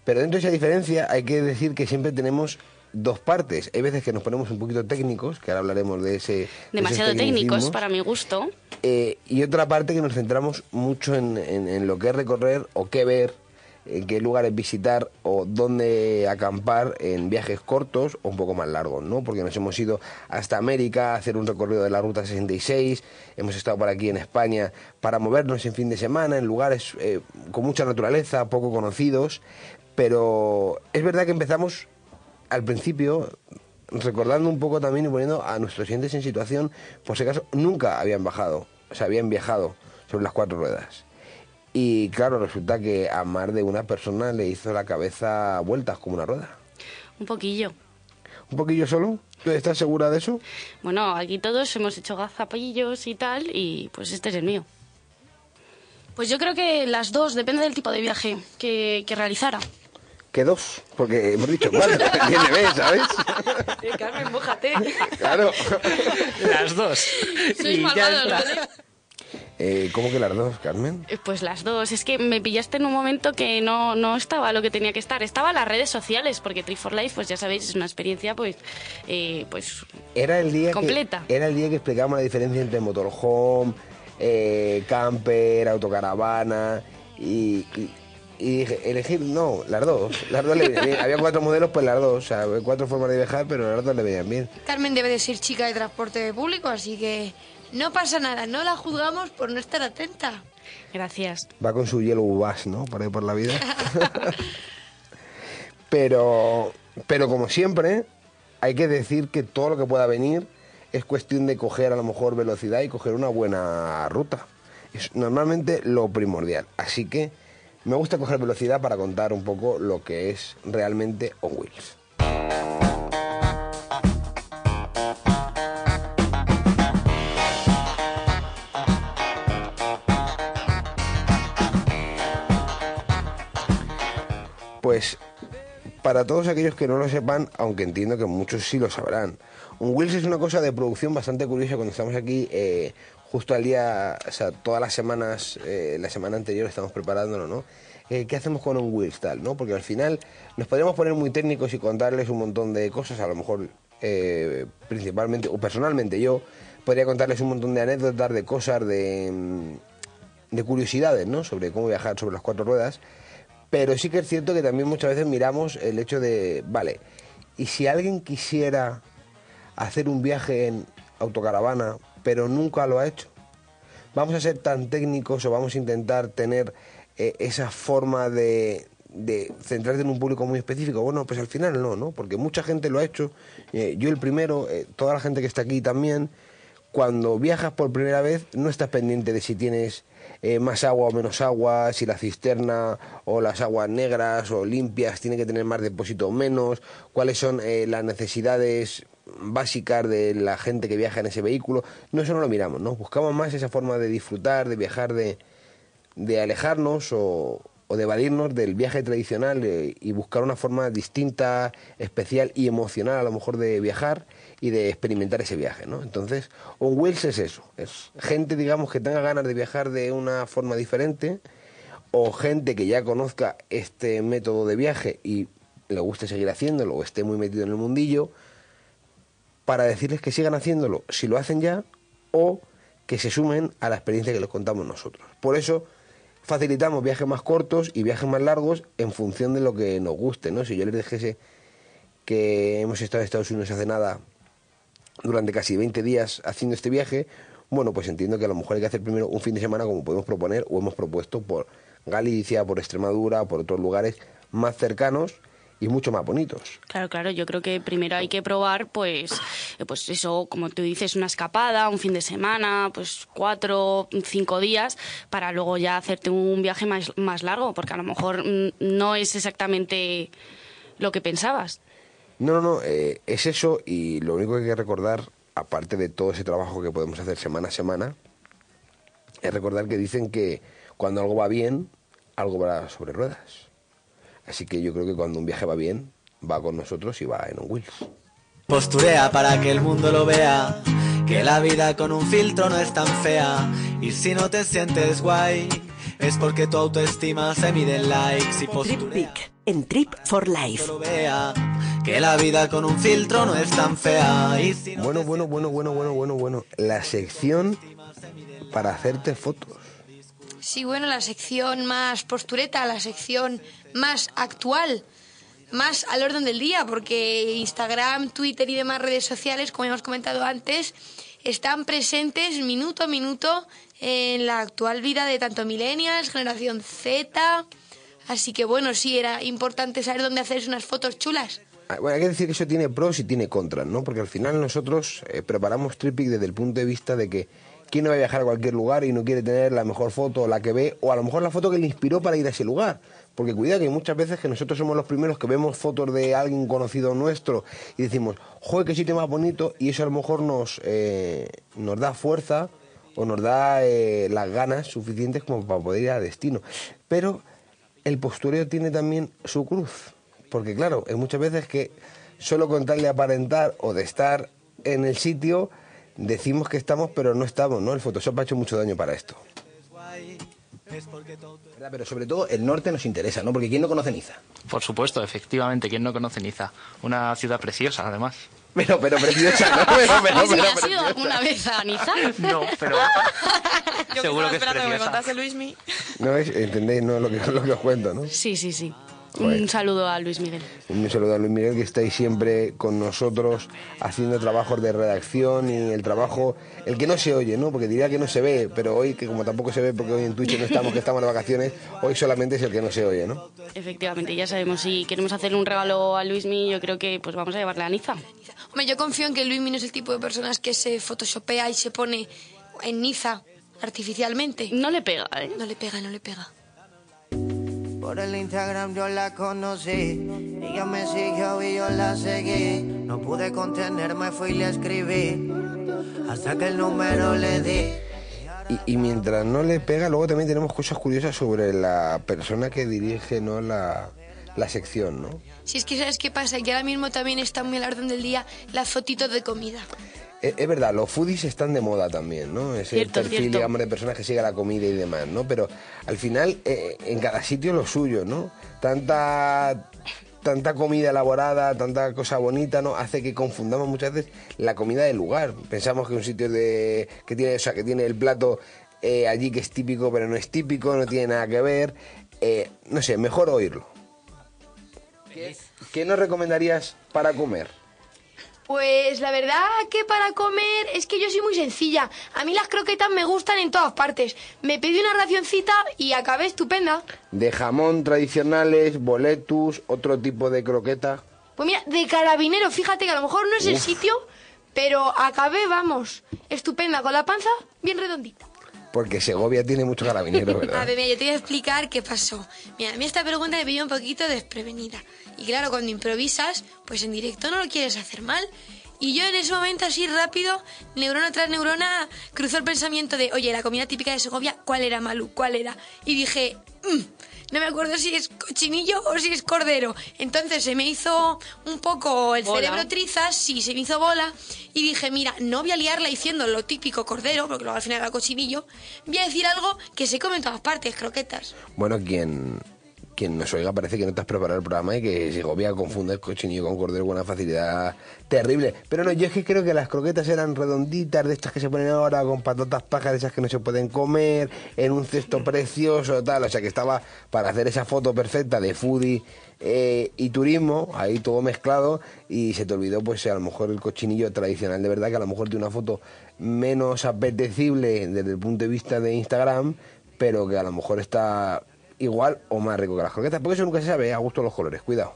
pero dentro de esa diferencia hay que decir que siempre tenemos dos partes. Hay veces que nos ponemos un poquito técnicos, que ahora hablaremos de ese... Demasiado técnicos para mi gusto. Eh, y otra parte que nos centramos mucho en, en- en lo que es recorrer o qué ver, en qué lugares visitar o dónde acampar en viajes cortos o un poco más largos, ¿no? Porque nos hemos ido hasta América a hacer un recorrido de la Ruta 66, hemos estado por aquí en España para movernos en fin de semana en lugares eh, con mucha naturaleza, poco conocidos, pero es verdad que empezamos al principio recordando un poco también y poniendo a nuestros clientes en situación, por si acaso nunca habían bajado, o sea, habían viajado sobre las cuatro ruedas. Y claro, resulta que a más de una persona le hizo la cabeza vueltas como una rueda. Un poquillo. ¿Un poquillo solo? ¿Tú ¿Estás segura de eso? Bueno, aquí todos hemos hecho gazapillos y tal, y pues este es el mío. Pues yo creo que las dos, depende del tipo de viaje que, que realizara. Que dos, porque hemos dicho cuatro, [LAUGHS] tiene B, ¿sabes? Eh, Carmen, mójate. Claro. Las dos. Sois Y ya malvados, está. Eh, ¿Cómo que las dos, Carmen? Eh, Pues las dos. Es que me pillaste en un momento que no, no estaba lo que tenía que estar. Estaba en las redes sociales, porque Tree for Life, pues ya sabéis, es una experiencia pues, eh, pues Era el día completa. Que, era el día que explicábamos la diferencia entre motorhome, eh, camper, autocaravana y, y, y dije, elegir, no, las dos. Las dos le venían bien. [LAUGHS] Había cuatro modelos, pues las dos. O sea, cuatro formas de viajar, pero las dos le venían bien. Carmen debe de ser chica de transporte público, así que no pasa nada, no la juzgamos por no estar atenta. Gracias. Va con su yellow bus, ¿no? Por ahí por la vida. [LAUGHS] pero, pero como siempre, hay que decir que todo lo que pueda venir es cuestión de coger a lo mejor velocidad y coger una buena ruta. Es normalmente lo primordial. Así que me gusta coger velocidad para contar un poco lo que es realmente On Wheels. Pues para todos aquellos que no lo sepan, aunque entiendo que muchos sí lo sabrán, un Wheels es una cosa de producción bastante curiosa cuando estamos aquí eh, justo al día, o sea, todas las semanas, eh, la semana anterior estamos preparándolo, ¿no? Eh, ¿Qué hacemos con un Wheels tal, no? Porque al final nos podríamos poner muy técnicos y contarles un montón de cosas, a lo mejor principalmente, o personalmente yo, podría contarles un montón de anécdotas, de cosas, de, mm, de curiosidades, ¿no? Sobre cómo viajar sobre las cuatro ruedas. Pero sí que es cierto que también muchas veces miramos el hecho de, vale, y si alguien quisiera hacer un viaje en autocaravana, pero nunca lo ha hecho, vamos a ser tan técnicos o vamos a intentar tener eh, esa forma de, de centrarte en un público muy específico. Bueno, pues al final no, ¿no? Porque mucha gente lo ha hecho, eh, yo el primero, eh, toda la gente que está aquí también, cuando viajas por primera vez no estás pendiente de si tienes eh, más agua o menos agua, si la cisterna o las aguas negras o limpias tiene que tener más depósito o menos, cuáles son eh, las necesidades básicas de la gente que viaja en ese vehículo. No, eso no lo miramos, ¿no? Buscamos más esa forma de disfrutar, de viajar, de, de alejarnos o, o de evadirnos del viaje tradicional eh, y buscar una forma distinta, especial y emocional a lo mejor de viajar y de experimentar ese viaje, ¿no? Entonces, On Wheels es eso, es gente, digamos, que tenga ganas de viajar de una forma diferente o gente que ya conozca este método de viaje y le guste seguir haciéndolo o esté muy metido en el mundillo, para decirles que sigan haciéndolo si lo hacen ya o que se sumen a la experiencia que les contamos nosotros. Por eso facilitamos viajes más cortos y viajes más largos en función de lo que nos guste, ¿no? Si yo les dijese que hemos estado en Estados Unidos hace nada durante casi 20 días haciendo este viaje, bueno, pues entiendo que a lo mejor hay que hacer primero un fin de semana como podemos proponer o hemos propuesto por Galicia, por Extremadura, por otros lugares más cercanos y mucho más bonitos. Claro, claro, yo creo que primero hay que probar, pues, pues eso, como tú dices, una escapada, un fin de semana, pues cuatro, cinco días, para luego ya hacerte un viaje más, más largo, porque a lo mejor mm, no es exactamente lo que pensabas. No, no, no, eh, es eso y lo único que hay que recordar, aparte de todo ese trabajo que podemos hacer semana a semana, es recordar que dicen que cuando algo va bien, algo va sobre ruedas. Así que yo creo que cuando un viaje va bien, va con nosotros y va en un wheels. Posturea para que el mundo lo vea, que la vida con un filtro no es tan fea. Y si no te sientes guay, es porque tu autoestima se mide en likes y posturea. En Trip for Life. Que la vida con un filtro no es tan fea. Y si no Bueno, bueno, bueno, bueno, bueno, bueno, bueno. La sección para hacerte fotos. Sí, bueno, la sección más postureta, la sección más actual, más al orden del día, porque Instagram, Twitter y demás redes sociales, como hemos comentado antes, están presentes minuto a minuto en la actual vida de tanto millennials, generación Z. Así que bueno, sí, era importante saber dónde hacerse unas fotos chulas. Ah, Bueno, hay que decir que eso tiene pros y tiene contras, ¿no? Porque al final nosotros eh, preparamos Tripic desde el punto de vista de que quién no va a viajar a cualquier lugar y no quiere tener la mejor foto, la que ve, o a lo mejor la foto que le inspiró para ir a ese lugar. Porque cuidado que muchas veces que nosotros somos los primeros que vemos fotos de alguien conocido nuestro y decimos, joder, qué sitio más bonito, y eso a lo mejor nos, eh, nos da fuerza o nos da eh, las ganas suficientes como para poder ir a destino. Pero el postureo tiene también su cruz. Porque claro, hay muchas veces que solo con tal de aparentar o de estar en el sitio, decimos que estamos, pero no estamos, ¿no? El Photoshop ha hecho mucho daño para esto. Pero sobre todo el norte nos interesa, ¿no? Porque ¿quién no conoce Niza? Por supuesto, efectivamente, ¿quién no conoce Niza? Una ciudad preciosa, además. Pero, pero preciosa, ¿no? Pero, pero, pero ¿has ido alguna vez a Niza? No, pero Yo Seguro que es esperando que me contase Luismi. ¿No es? ¿Entendéis no? lo, que, lo que os cuento, no? Sí, sí, sí. Joder. Un saludo a Luis Miguel. Un saludo a Luis Miguel que estáis siempre con nosotros haciendo trabajos de redacción y el trabajo, el que no se oye, ¿no? Porque diría que no se ve, pero hoy, que como tampoco se ve porque hoy en Twitch no estamos, que estamos de vacaciones, hoy solamente es el que no se oye, ¿no? Efectivamente, ya sabemos, si queremos hacerle un regalo a Luismi, yo creo que pues vamos a llevarle a Niza. Yo confío en que Luis no es el tipo de personas que se photoshopea y se pone en Niza artificialmente. No le pega, ¿eh? No le pega, no le pega. Por el Instagram yo la conocí, ella me siguió y yo la seguí. No pude contenerme, fui y le escribí, hasta que el número le di. Y, y mientras no le pega, luego también tenemos cosas curiosas sobre la persona que dirige, ¿no? La, la sección, ¿no? Si es que sabes qué pasa, que ahora mismo también está muy al orden del día las fotitos de comida. Es, es verdad, los foodies están de moda también, ¿no? Ese Cierto, perfil, cierto. digamos, de personas que sigue la comida y demás, ¿no? Pero al final, eh, en cada sitio lo suyo, ¿no? Tanta tanta comida elaborada, tanta cosa bonita, ¿no? Hace que confundamos muchas veces la comida del lugar. Pensamos que un sitio de que tiene, o sea, que tiene el plato eh, allí que es típico, pero no es típico, no tiene nada que ver. Eh, no sé, mejor oírlo. ¿Qué, qué nos recomendarías para comer? Pues la verdad que para comer es que yo soy muy sencilla. A mí las croquetas me gustan en todas partes. Me pedí una racioncita y acabé estupenda. De jamón tradicionales, boletus, otro tipo de croqueta. Pues mira, de carabinero, fíjate que a lo mejor no es el sitio, pero acabé, vamos, estupenda, con la panza bien redondita. Porque Segovia tiene mucho carabinero, A ¿verdad? ver, mira, yo te voy a explicar qué pasó. Mira, a mí esta pregunta me pilló un poquito desprevenida. Y claro, cuando improvisas, pues en directo no lo quieres hacer mal. Y yo en ese momento, así rápido, neurona tras neurona, cruzó el pensamiento de, oye, la comida típica de Segovia, ¿cuál era, Malu? ¿Cuál era? Y dije, "Mm, no me acuerdo si es cochinillo o si es cordero. Entonces se me hizo un poco el Bola. cerebro trizas, sí, se me hizo bola. Y dije, mira, no voy a liarla diciendo lo típico cordero, porque luego al final era cochinillo. Voy a decir algo que se come en todas partes, croquetas. Bueno, quien, quien nos oiga parece que no te has preparado el programa y que Segovia confunde el cochinillo con cordero con una facilidad terrible. Pero no, yo es que creo que las croquetas eran redonditas, de estas que se ponen ahora con patatas pajas, de esas que no se pueden comer, en un cesto precioso, tal. O sea que estaba para hacer esa foto perfecta de foodie eh, y turismo, ahí todo mezclado, y se te olvidó, pues a lo mejor el cochinillo tradicional de verdad, que a lo mejor tiene una foto menos apetecible desde el punto de vista de Instagram, pero que a lo mejor está igual o más rico que las croquetas, porque eso nunca se sabe, ¿eh? a gusto los colores, cuidado.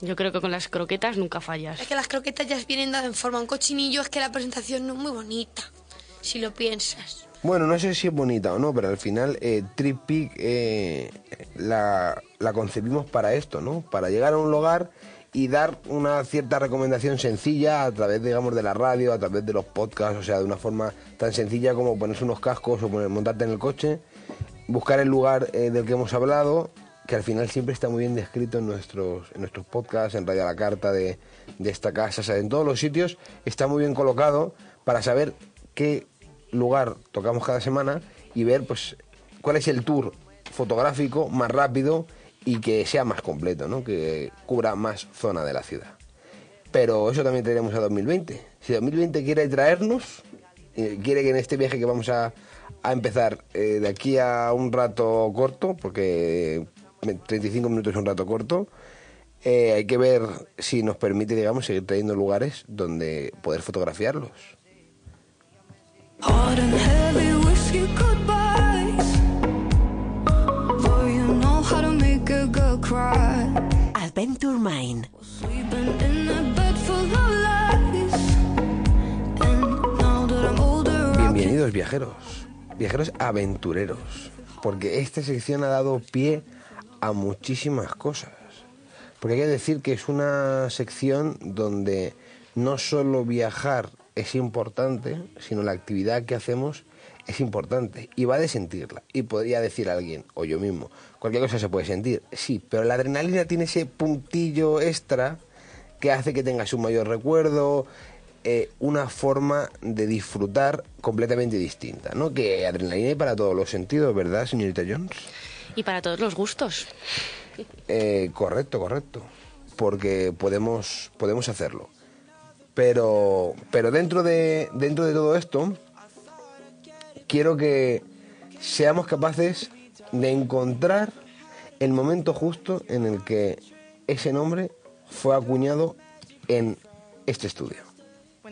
Yo creo que con las croquetas nunca fallas. Es que las croquetas ya vienen dadas en forma un cochinillo, es que la presentación no es muy bonita, si lo piensas. Bueno, no sé si es bonita o no, pero al final eh, Trip Peak, eh, la, la concebimos para esto, ¿no? Para llegar a un lugar y dar una cierta recomendación sencilla a través, digamos, de la radio, a través de los podcasts, o sea, de una forma tan sencilla como ponerse unos cascos o poner, montarte en el coche, buscar el lugar eh, del que hemos hablado, que al final siempre está muy bien descrito en nuestros, en nuestros podcasts, en Radio la Carta de, esta casa, en todos los sitios está muy bien colocado para saber qué lugar tocamos cada semana y ver pues cuál es el tour fotográfico más rápido y que sea más completo, ¿no? que cubra más zona de la ciudad. Pero eso también tenemos a 2020. Si 2020 quiere traernos, eh, quiere que en este viaje que vamos a, a empezar eh, de aquí a un rato corto, porque 35 minutos es un rato corto, eh, hay que ver si nos permite, digamos, seguir trayendo lugares donde poder fotografiarlos. Adventure Bienvenidos viajeros, viajeros aventureros, porque esta sección ha dado pie a muchísimas cosas. Porque hay que decir que es una sección donde no solo viajar es importante, sino la actividad que hacemos es importante y va de sentirla. Y podría decir alguien, o yo mismo, cualquier cosa se puede sentir, sí, pero la adrenalina tiene ese puntillo extra que hace que tengas un mayor recuerdo, eh, una forma de disfrutar completamente distinta, ¿no? Que adrenalina hay para todos los sentidos, ¿verdad, señorita Jones? Y para todos los gustos. Eh, correcto, correcto. Porque podemos, podemos hacerlo. Pero, pero dentro, de, dentro de todo esto, quiero que seamos capaces de encontrar el momento justo en el que ese nombre fue acuñado en este estudio.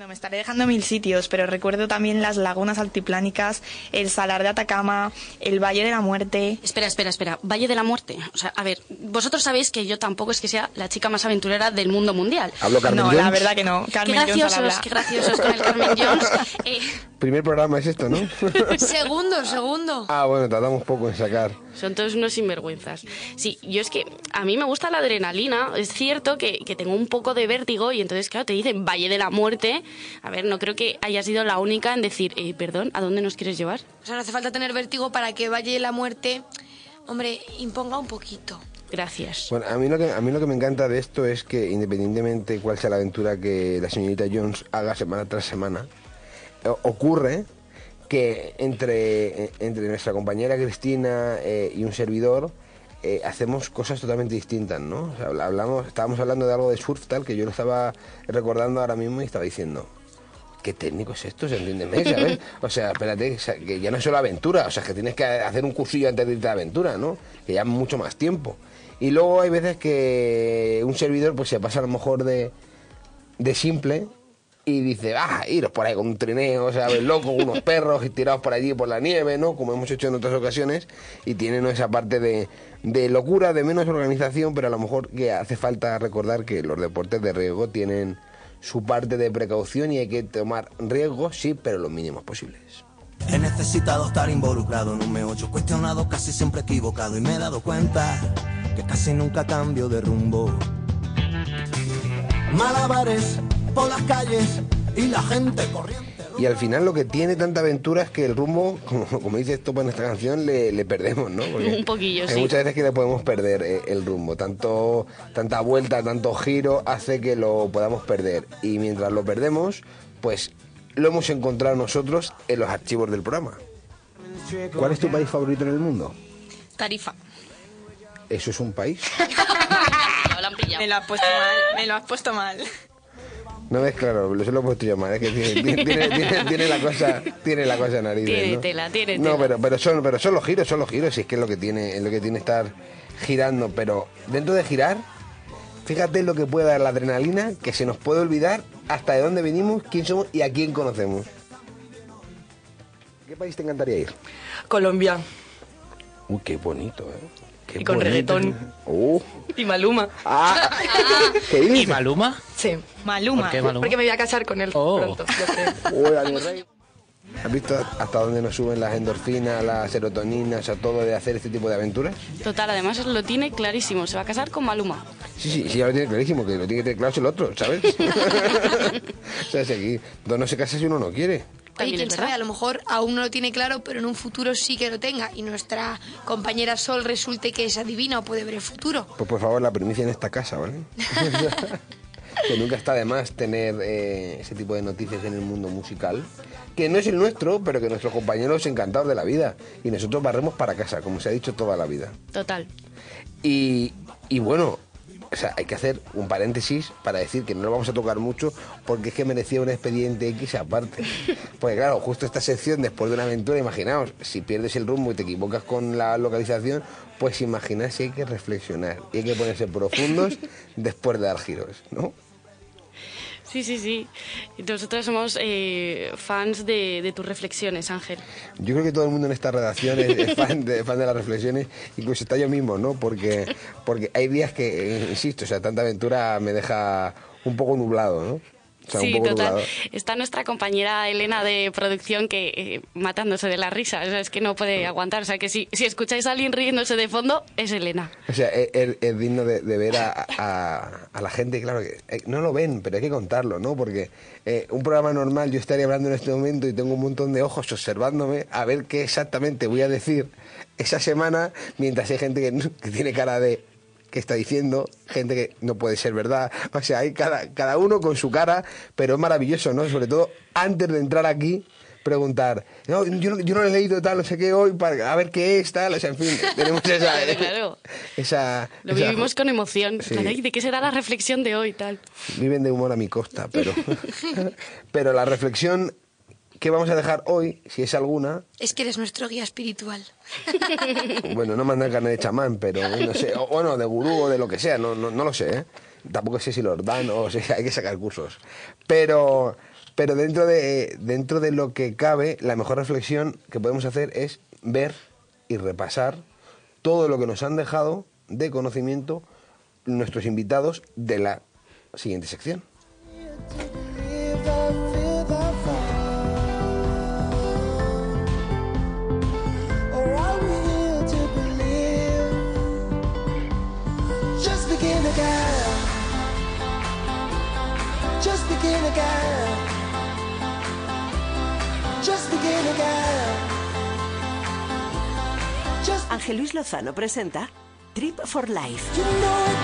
Bueno, me estaré dejando mil sitios, pero recuerdo también las lagunas altiplánicas, el salar de Atacama, el Valle de la Muerte. Espera, espera, espera. Valle de la Muerte. O sea, a ver, vosotros sabéis que yo tampoco es que sea la chica más aventurera del mundo mundial. ¿Hablo Carmen No, la Jones? verdad que no. Carmen qué Jones graciosos, habla. qué graciosos con el Carmen [LAUGHS] Jones. Eh, Primer programa es esto, ¿no? [LAUGHS] segundo, segundo. ah, bueno, tardamos poco en sacar. Son todos unos sinvergüenzas. Sí, yo es que a mí me gusta la adrenalina. Es cierto que, que tengo un poco de vértigo y entonces, claro, te dicen Valle de la Muerte. A ver, no creo que haya sido la única en decir, eh, perdón, ¿a dónde nos quieres llevar? O sea, no hace falta tener vértigo para que Valle de la Muerte, hombre, imponga un poquito. Gracias. Bueno, a mí, lo que, a mí lo que me encanta de esto es que independientemente cuál sea la aventura que la señorita Jones haga semana tras semana, ocurre que entre, eh, entre nuestra compañera Cristina eh, y un servidor eh, hacemos cosas totalmente distintas, ¿no? Hablamos, estábamos hablando de algo de surf tal que yo lo estaba recordando ahora mismo y estaba diciendo, qué técnico es esto, ¿se entiende? ¿sabes? O sea, espérate, que ya no es solo aventura, o sea, que tienes que hacer un cursillo antes de irte a aventura, ¿no? Que ya mucho más tiempo. Y luego hay veces que un servidor pues se pasa a lo mejor de, de simple y dice, ah, iros por ahí con un trineo, ¿sabes? Loco, unos perros tirados por allí por la nieve, ¿no? Como hemos hecho en otras ocasiones y tiene ¿no? esa parte de, de locura, de menos organización, pero a lo mejor que hace falta recordar que los deportes de riesgo tienen su parte de precaución y hay que tomar riesgos, sí, pero los mínimos posibles. He necesitado estar involucrado en un meollo cuestionado, casi siempre equivocado y me he dado cuenta que casi nunca cambio de rumbo. Malabares por las calles y la gente corriendo. Y al final lo que tiene tanta aventura es que el rumbo, [LAUGHS] como, como dice esto en esta canción, le, le perdemos, ¿no? Un poquillo, hay sí. muchas veces que le podemos perder eh, el rumbo. Tanto, tanta vuelta, tanto giro hace que lo podamos perder. Y mientras lo perdemos, pues lo hemos encontrado nosotros en los archivos del programa. ¿Cuál es tu país favorito en el mundo? Tarifa. ¿Eso es un país? [LAUGHS] Me lo has puesto mal, me lo has puesto mal. No ves claro, lo se lo he puesto yo mal, es que tiene, [LAUGHS] tiene- tiene- tiene- tiene la cosa, tiene la cosa narices, Tiene ¿no? tela, tiene No, tela. pero, pero son, pero son los giros, son los giros, y es que es lo que tiene, es lo que tiene estar girando, pero dentro de girar, fíjate lo que puede dar la adrenalina, que se nos puede olvidar hasta de dónde venimos, quién somos y a quién conocemos. ¿Qué país te encantaría ir? Colombia. Uy, qué bonito, ¿eh? Qué Y con bonito. reggaetón. Uh, Y Maluma. Ah. [LAUGHS] ¿qué dices? ¿Y Maluma? Sí. Maluma. ¿Por qué Maluma? Porque me voy a casar con él Oh. pronto, yo creo. [LAUGHS] ¿Has visto hasta dónde nos suben las endorfinas, las serotoninas, o sea, todo de hacer este tipo de aventuras? Total, además lo tiene clarísimo. Se va a casar con Maluma. Sí, sí, sí, ya lo tiene clarísimo, que lo tiene que tener claro es el otro, ¿sabes? [LAUGHS] o sea, si aquí dos no se casa si uno no quiere. También quién es sabe, verdad. a lo mejor aún no lo tiene claro, pero en un futuro sí que lo tenga. Y nuestra compañera Sol resulte que es adivina o puede ver el futuro. Pues por favor, la primicia en esta casa, ¿vale? [LAUGHS] que nunca está de más tener eh, ese tipo de noticias en el mundo musical, que no es el nuestro, pero que nuestros compañeros encantados de la vida. Y nosotros barremos para casa, como se ha dicho toda la vida. Total. Y, y bueno, o sea, hay que hacer un paréntesis para decir que no lo vamos a tocar mucho porque es que merecía un expediente X aparte. [LAUGHS] Porque claro, justo esta sección, después de una aventura, imaginaos, si pierdes el rumbo y te equivocas con la localización, pues imaginad si hay que reflexionar y hay que ponerse profundos [LAUGHS] después de dar giros, ¿no? Sí, sí, sí. Nosotros somos eh, fans de, de tus reflexiones, Ángel. Yo creo que todo el mundo en esta redacción es, es fan, de, fan de las reflexiones, incluso está yo mismo, ¿no? Porque, porque hay días que, eh, insisto, o sea, tanta aventura me deja un poco nublado, ¿no? Sea, sí, total. Está nuestra compañera Elena de producción que eh, matándose de la risa. O sea, es que no puede aguantar. O sea, que si, si escucháis a alguien riéndose de fondo, es Elena. O sea, es, es- es digno de, de ver a, a- a la gente, claro, que eh, no lo ven, pero hay que contarlo, ¿no? Porque eh, un programa normal yo estaría hablando en este momento y tengo un montón de ojos observándome a ver qué exactamente voy a decir esa semana, mientras hay gente que [LAUGHS] tiene cara de que está diciendo, gente que no puede ser verdad. O sea, hay cada, cada uno con su cara, pero es maravilloso, ¿no? Sobre todo antes de entrar aquí, preguntar, no, yo, no- yo no he leído tal, no sé qué hoy, para a ver qué es tal, o sea, en fin, [LAUGHS] tenemos esa... Claro. esa, Lo esa- vivimos con emoción. Sí. ¿De qué será la reflexión de hoy tal? Viven de humor a mi costa, pero... [LAUGHS] [LAUGHS] pero la reflexión que vamos a dejar hoy, si es alguna, Es que eres nuestro guía espiritual. [LAUGHS] Bueno, no mandan carne de chamán, pero no sé, o bueno, de gurú o de lo que sea, no, no, no lo sé, ¿eh? Tampoco sé si los dan o si hay que sacar cursos. Pero, pero dentro, de, dentro de lo que cabe, la mejor reflexión que podemos hacer es ver y repasar todo lo que nos han dejado de conocimiento nuestros invitados de la siguiente sección. Begin again. Just begin again. Ángel Luis Lozano presenta Trip for Life.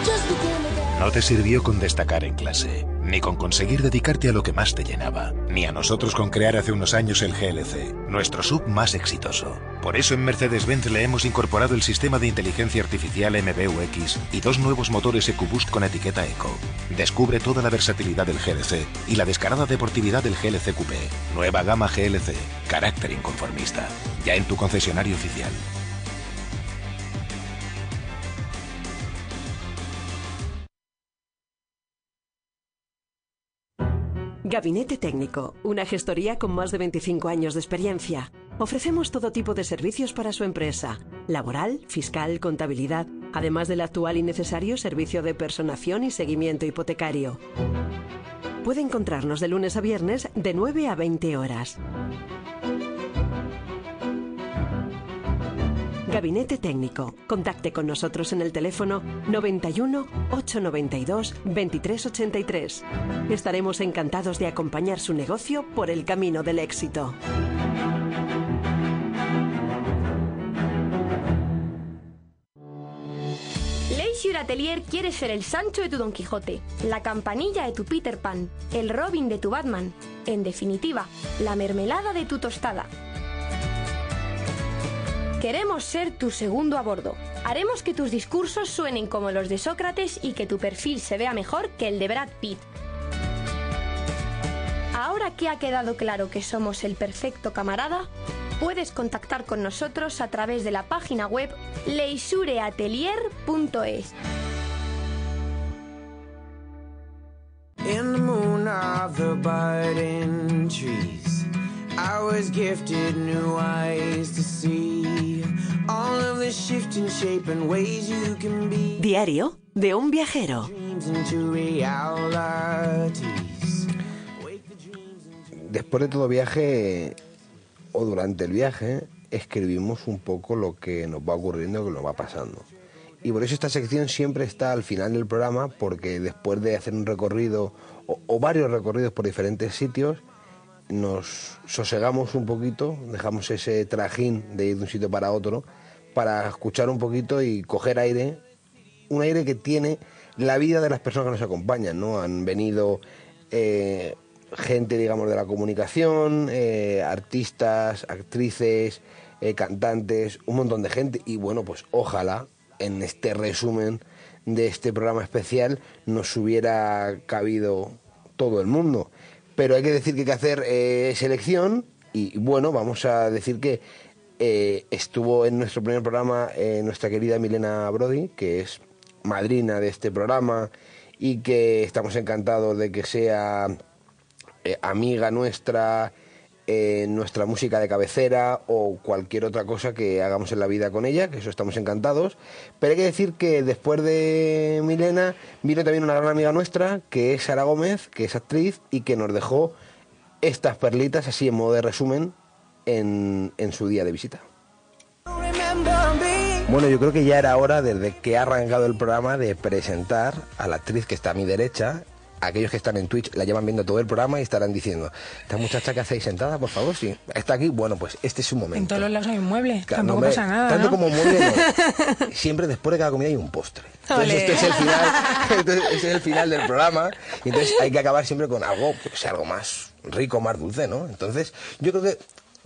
Just begin again. No te sirvió con destacar en clase, ni con conseguir dedicarte a lo que más te llenaba, ni a nosotros con crear hace unos años el GLC, nuestro sub más exitoso. Por eso en Mercedes-Benz le hemos incorporado el sistema de inteligencia artificial MBUX y dos nuevos motores EcoBoost con etiqueta Eco. Descubre toda la versatilidad del GLC y la descarada deportividad del GLC Coupé. Nueva gama GLC, carácter inconformista. Ya en tu concesionario oficial. Gabinete Técnico, una gestoría con más de 25 años de experiencia. Ofrecemos todo tipo de servicios para su empresa, laboral, fiscal, contabilidad, además del actual y necesario servicio de personación y seguimiento hipotecario. Puede encontrarnos de lunes a viernes de 9 a 20 horas. Gabinete Técnico. Contacte con nosotros en el teléfono 91 892 2383. Estaremos encantados de acompañar su negocio por el camino del éxito. Leisure Atelier quiere ser el Sancho de tu Don Quijote, la campanilla de tu Peter Pan, el Robin de tu Batman, en definitiva, la mermelada de tu tostada. Queremos ser tu segundo a bordo. Haremos que tus discursos suenen como los de Sócrates y que tu perfil se vea mejor que el de Brad Pitt. Ahora que ha quedado claro que somos el perfecto camarada, puedes contactar con nosotros a través de la página web leisureatelier.es. I was gifted new eyes to see all of the shifting shape and ways you can be. Diario de un viajero. Después de todo viaje o durante el viaje, escribimos un poco lo que nos va ocurriendo, lo que nos va pasando. Y por eso esta sección siempre está al final del programa, porque después de hacer un recorrido o, o varios recorridos por diferentes sitios, nos sosegamos un poquito, dejamos ese trajín de ir de un sitio para otro, para escuchar un poquito y coger aire, un aire que tiene la vida de las personas que nos acompañan, ¿no? Han venido eh, gente, digamos, de la comunicación, eh, artistas, actrices, eh, cantantes, un montón de gente. Y bueno, pues ojalá en este resumen de este programa especial nos hubiera cabido todo el mundo. Pero hay que decir que hay que hacer eh, selección y bueno, vamos a decir que eh, estuvo en nuestro primer programa eh, nuestra querida Milena Brody, que es madrina de este programa y que estamos encantados de que sea amiga nuestra, nuestra música de cabecera o cualquier otra cosa que hagamos en la vida con ella, que eso estamos encantados. Pero hay que decir que después de Milena vino también una gran amiga nuestra, que es Sara Gómez, que es actriz y que nos dejó estas perlitas así en modo de resumen en, en su día de visita. Bueno, yo creo que ya era hora, desde que ha arrancado el programa, de presentar a la actriz que está a mi derecha aquellos que están en Twitch la llevan viendo todo el programa y estarán diciendo, esta muchacha que hacéis sentada, por favor, sí, está aquí, bueno, pues este es su momento. En todos los lados hay un mueble, Claro, tampoco no, hombre, pasa nada. Tanto ¿no? como mueble, no. [LAUGHS] Siempre después de cada comida hay un postre. Entonces este es el final, [LAUGHS] entonces, este es el final del programa y entonces hay que acabar siempre con algo, pues, algo más rico, más dulce, ¿no? Entonces, yo creo que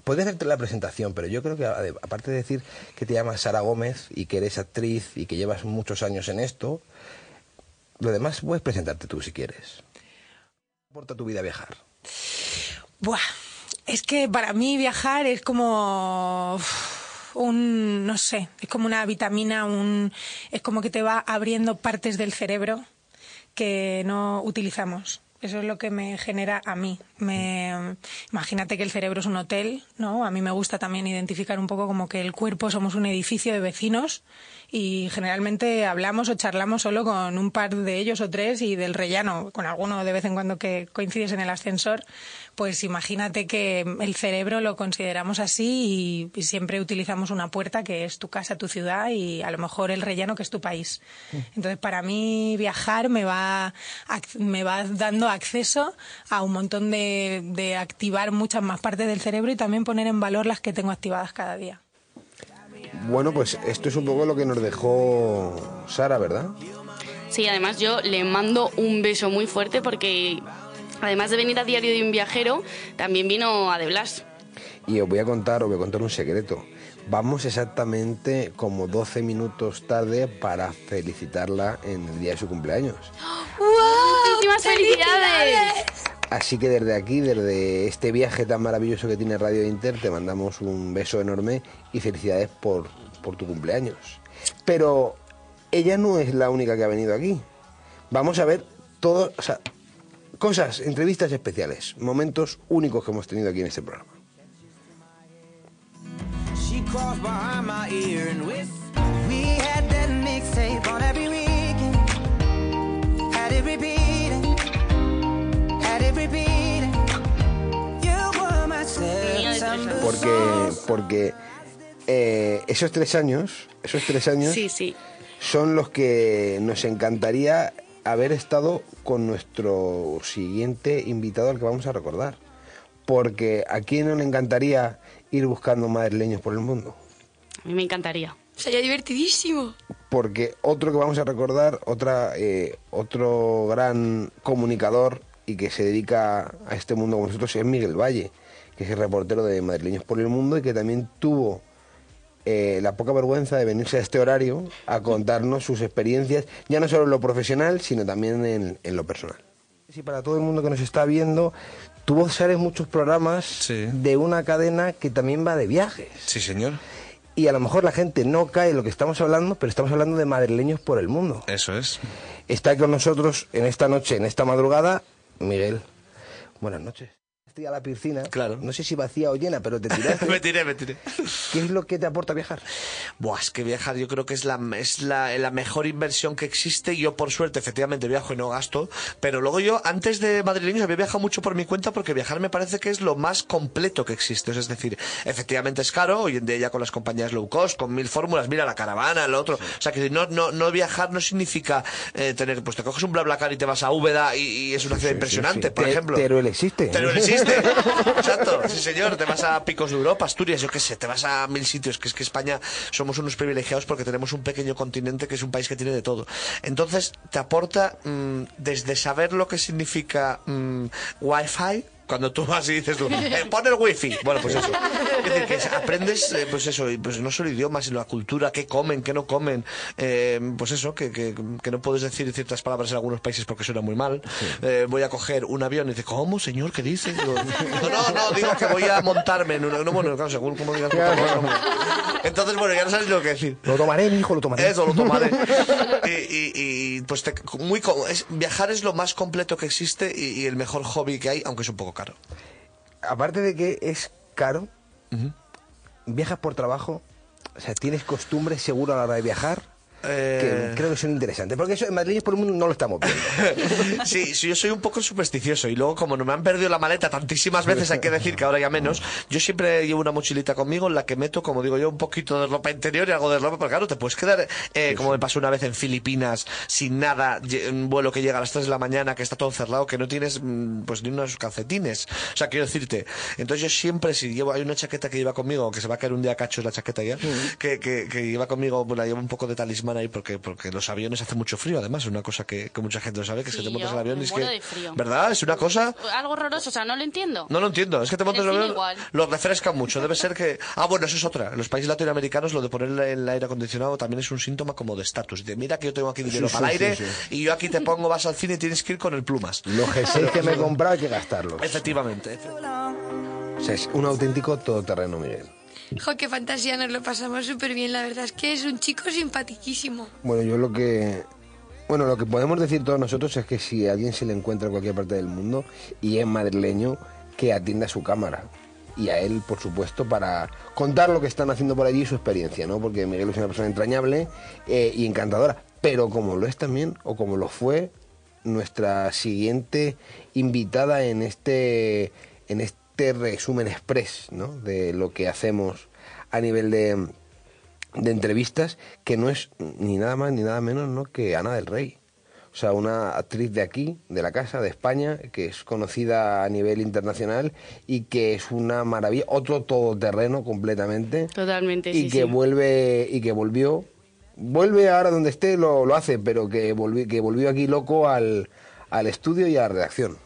podría hacerte la presentación, pero yo creo que aparte de decir que te llamas Sara Gómez y que eres actriz y que llevas muchos años en esto, lo demás puedes presentarte tú si quieres. ¿Qué aporta tu vida viajar? Buah, es que para mí viajar es como un, no sé, es como una vitamina, un, es como que te va abriendo partes del cerebro que no utilizamos. Eso es lo que me genera a mí. Me, imagínate que el cerebro es un hotel, ¿no? A mí me gusta también identificar un poco como que el cuerpo somos un edificio de vecinos y generalmente hablamos o charlamos solo con un par de ellos o tres y del rellano, con alguno de vez en cuando que coincides en el ascensor, pues imagínate que el cerebro lo consideramos así y, y siempre utilizamos una puerta que es tu casa, tu ciudad y a lo mejor el rellano que es tu país. Entonces, para mí viajar me va, me va dando acceso a un montón de, de activar muchas más partes del cerebro y también poner en valor las que tengo activadas cada día. Bueno, pues esto es un poco lo que nos dejó Sara, ¿verdad? Sí, además yo le mando un beso muy fuerte porque además de venir a diario de un viajero, también vino a De Blas. Y os voy a contar, os voy a contar un secreto. Vamos exactamente como 12 minutos tarde para felicitarla en el día de su cumpleaños. ¡Muchísimas felicidades! Así que desde aquí, desde este viaje tan maravilloso que tiene Radio Inter, te mandamos un beso enorme y felicidades por, por tu cumpleaños. Pero ella no es la única que ha venido aquí. Vamos a ver todo, o sea, cosas, entrevistas especiales, momentos únicos que hemos tenido aquí en este programa. Porque, porque eh, esos tres años, esos tres años Sí, sí. son los que nos encantaría haber estado con nuestro siguiente invitado al que vamos a recordar. Porque a quién no le encantaría ir buscando madrileños por el mundo. A mí me encantaría. Sería divertidísimo. Porque otro que vamos a recordar, otra, eh, otro gran comunicador y que se dedica a este mundo con nosotros es Miguel Valle, que es el reportero de Madrileños por el Mundo y que también tuvo eh, la poca vergüenza de venirse a este horario a contarnos sus experiencias, ya no solo en lo profesional, sino también en, en lo personal. Y para todo el mundo que nos está viendo, tu voz sale en muchos programas de una cadena que también va de viajes. Sí, señor. Y a lo mejor la gente no cae en lo que estamos hablando, pero estamos hablando de madrileños por el mundo. Eso es. Está con nosotros en esta noche, en esta madrugada, Miguel. Buenas noches. A la piscina. Claro. No sé si vacía o llena, pero te tiraste. [LAUGHS] me tiré, me tiré. ¿Qué es lo que te aporta viajar? Buah, es que viajar yo creo que es la, es la, la mejor inversión que existe. Yo, por suerte, efectivamente viajo y no gasto. Pero luego yo, antes de madrileños, había viajado mucho por mi cuenta porque viajar me parece que es lo más completo que existe. Es decir, efectivamente es caro. Hoy en día ya con las compañías low cost, con mil fórmulas, mira la caravana, lo otro. O sea que no, no, no viajar no significa eh, tener, pues te coges un BlaBlaCar y te vas a Úbeda y, y es una ciudad impresionante, por Te- ejemplo. Teruel existe. Teruel existe. Exacto, sí señor, te vas a Picos de Europa, Asturias, yo qué sé, te vas a mil sitios, que es que España somos unos privilegiados porque tenemos un pequeño continente que es un país que tiene de todo. Entonces, te aporta mm, desde saber lo que significa mm, Wi-Fi, cuando tú vas y dices tú, eh, pon el wifi. Bueno, pues eso. Es decir, que aprendes, eh, pues eso, y pues no solo idiomas, sino la cultura, qué comen, qué no comen. eh, pues eso, que, que, que no puedes decir ciertas palabras en algunos países porque suena muy mal. Voy a coger un avión y dice, ¿cómo, señor? ¿Qué dice? Digo, no, no, no, digo que voy a montarme en una. No, bueno, claro, según como digas. no. Entonces, bueno, ya no sabes lo que decir. Lo tomaré, mi hijo, lo tomaré. Eso, lo tomaré. [LAUGHS] y, y- y, pues te- muy es, viajar es lo más completo que existe y, y el mejor hobby que hay, aunque es un poco caro. Aparte de que es caro, viajas por trabajo, o sea, tienes costumbre seguro a la hora de viajar, Eh. que creo que son interesantes. Porque eso en Madrid por el mundo no lo estamos viendo. [LAUGHS] Sí, sí, yo soy un poco supersticioso y luego como no me han perdido la maleta tantísimas veces, hay que decir que ahora ya menos, yo siempre llevo una mochilita conmigo en la que meto, como digo yo, un poquito de ropa interior y algo de ropa, porque claro, te puedes quedar, eh, como me pasó una vez en Filipinas, sin nada, un vuelo que llega a las 3 de la mañana, que está todo cerrado, que no tienes mm, pues ni unos calcetines. O sea, quiero decirte, entonces yo siempre, si llevo, hay una chaqueta que lleva conmigo, que se va a caer un día a cachos la chaqueta ya, que, que, que lleva conmigo, pues la llevo un poco de talismán ahí, porque, porque los aviones hace mucho frío, además, es una cosa que, que mucha gente no sabe, que es que Sí, te montas el avión y es que... de frío. ¿Verdad? Es una cosa... Algo horroroso, o sea, no lo entiendo. No lo entiendo, es que te montas En el avión, igual. lo refrescan mucho. Debe ser que. Ah, bueno, eso es otra. En los países latinoamericanos, lo de ponerle el aire acondicionado también es un síntoma como de estatus. De mira que yo tengo aquí dinero Sí, para sí, el aire sí, y yo aquí te pongo, vas al cine y tienes que ir con el plumas. Los G6 que me he comprado hay que gastarlos. Efectivamente. O sea, es un auténtico todoterreno, Miguel. Jo, qué fantasía, nos lo pasamos súper bien. La verdad es que es un chico simpaticísimo. Bueno, yo lo que. Bueno, lo que podemos decir todos nosotros es que si a alguien se le encuentra en cualquier parte del mundo y es madrileño, que atienda su cámara. Y a él, por supuesto, para contar lo que están haciendo por allí y su experiencia, ¿no? Porque Miguel es una persona entrañable eh, y encantadora. Pero como lo es también, o como lo fue, nuestra siguiente invitada en este, en este resumen express, ¿no? De lo que hacemos a nivel de, de entrevistas que no es ni nada más ni nada menos ¿no? que Ana del Rey. O sea, una actriz de aquí, de la casa, de España, que es conocida a nivel internacional y que es una maravilla, otro todoterreno completamente. Totalmente, Y sí, que sí. vuelve, y que volvió, vuelve ahora donde esté, lo, lo hace, pero que volvió, que volvió aquí loco al, al estudio y a la redacción.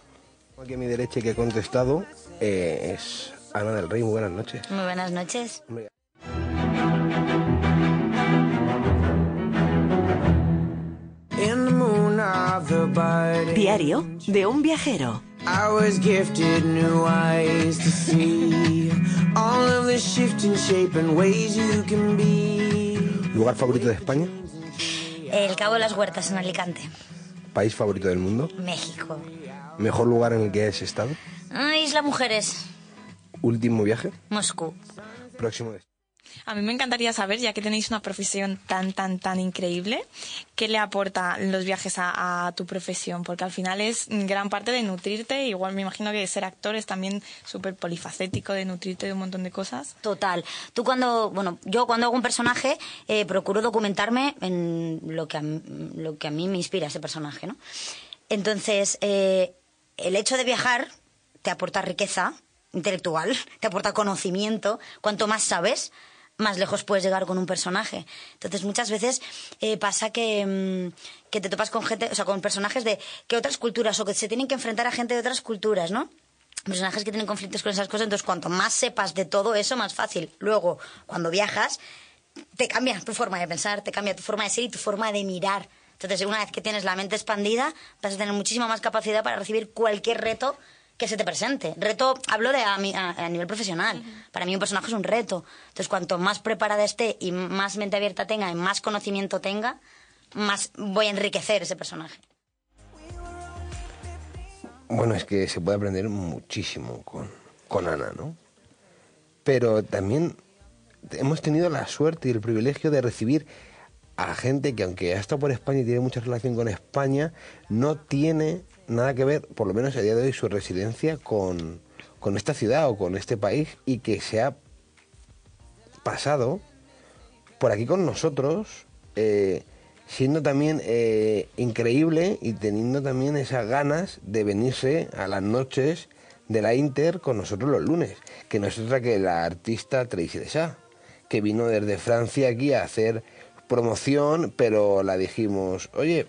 Aquí a mi derecha que he contestado eh, es Ana del Rey. Muy buenas noches. Muy buenas noches. Diario de un viajero. I was gifted new eyes to see all of the shifting shape and ways you can be. ¿Lugar favorito de España? El Cabo de las Huertas en Alicante, ¿País favorito del mundo? México. ¿Mejor lugar en el que has estado? Ah, Isla Mujeres, ¿Último viaje? Moscú. Próximo destino. A mí me encantaría saber, ya que tenéis una profesión tan, tan, tan increíble, ¿qué le aporta los viajes a, a tu profesión? Porque al final es gran parte de nutrirte, igual me imagino que ser actor es también súper polifacético, de nutrirte de un montón de cosas. Total. Tú cuando, bueno, yo cuando hago un personaje eh, procuro documentarme en lo que, a, mí- lo que a mí me inspira ese personaje, ¿no? Entonces, eh, el hecho de viajar te aporta riqueza intelectual, te aporta conocimiento. Cuanto más sabes, más lejos puedes llegar con un personaje. Entonces, muchas veces eh, pasa que, mm, que te topas con gente, o sea, con personajes de que otras culturas o que se tienen que enfrentar a gente de otras culturas, ¿no? personajes que tienen conflictos con esas cosas, entonces cuanto más sepas de todo eso, más fácil. Luego, cuando viajas, te cambia tu forma de pensar, te cambia tu forma de ser y tu forma de mirar. Entonces, una vez que tienes la mente expandida, vas a tener muchísima más capacidad para recibir cualquier reto que se te presente. Reto, hablo de a, mi- a- a nivel profesional. Para mí un personaje es un reto. Entonces, cuanto más preparada esté y más mente abierta tenga y más conocimiento tenga, más voy a enriquecer ese personaje. Bueno, es que se puede aprender muchísimo con, con Ana, ¿no? Pero también hemos tenido la suerte y el privilegio de recibir a gente que aunque ha estado por España y tiene mucha relación con España, no tiene nada que ver, por lo menos a día de hoy, su residencia con, con esta ciudad o con este país y que se ha pasado por aquí con nosotros, eh, siendo también eh, increíble y teniendo también esas ganas de venirse a las noches de la Inter con nosotros los lunes, que no es otra que la artista Tracy Deschamps, que vino desde Francia aquí a hacer promoción, pero la dijimos, oye,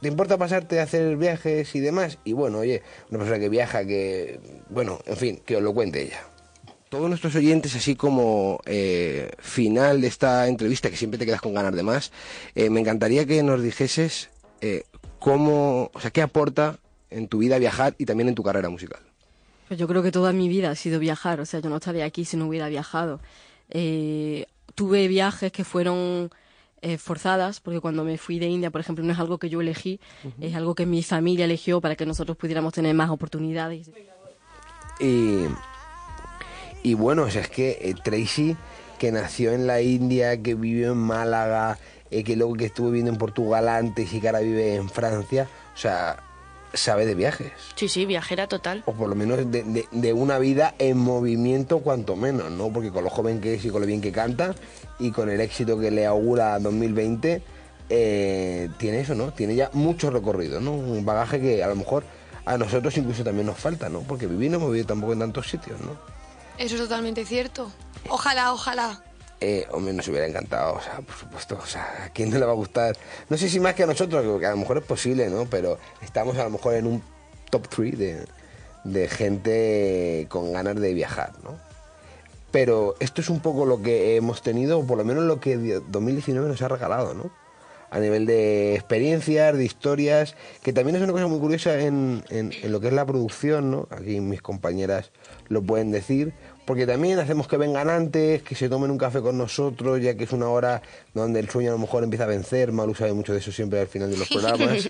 ¿te importa pasarte a hacer viajes y demás? Y bueno, oye, una persona que viaja, que, bueno, en fin, que os lo cuente ella. Todos nuestros oyentes, así como eh, final de esta entrevista, que siempre te quedas con ganas de más, eh, me encantaría que nos dijeses eh, cómo, o sea, qué aporta en tu vida viajar y también en tu carrera musical. Pues yo creo que toda mi vida ha sido viajar, o sea, yo no estaría aquí si no hubiera viajado. Eh, tuve viajes que fueron eh, forzadas, porque cuando me fui de India, por ejemplo, no es algo que yo elegí, es algo que mi familia eligió para que nosotros pudiéramos tener más oportunidades. Y, y bueno, o sea, es que eh, Tracy, que nació en la India, que vivió en Málaga, eh, que luego que estuvo viviendo en Portugal antes y que ahora vive en Francia, o sea, sabe de viajes. Sí, sí, viajera total. O por lo menos de, de- de una vida en movimiento cuanto menos, ¿no? Porque con lo joven que es y con lo bien que canta y con el éxito que le augura 2020, eh, tiene eso, ¿no? Tiene ya mucho recorrido, ¿no? Un bagaje que a lo mejor a nosotros incluso también nos falta, ¿no? Porque vivir no hemos vivido tampoco en tantos sitios, ¿no? Eso es totalmente cierto. Ojalá, ojalá. Eh, hombre, nos hubiera encantado, o sea, por supuesto, o sea, ¿a quién no le va a gustar? No sé si más que a nosotros, que a lo mejor es posible, ¿no? Pero estamos a lo mejor en un top 3 de, de gente con ganas de viajar, ¿no? Pero esto es un poco lo que hemos tenido, o por lo menos lo que 2019 nos ha regalado, ¿no? A nivel de experiencias, de historias, que también es una cosa muy curiosa en, en- en lo que es la producción, ¿no? Aquí mis compañeras lo pueden decir, porque también hacemos que vengan antes, que se tomen un café con nosotros, ya que es una hora donde el sueño a lo mejor empieza a vencer, Malu sabe mucho de eso siempre al final de los [LAUGHS] programas.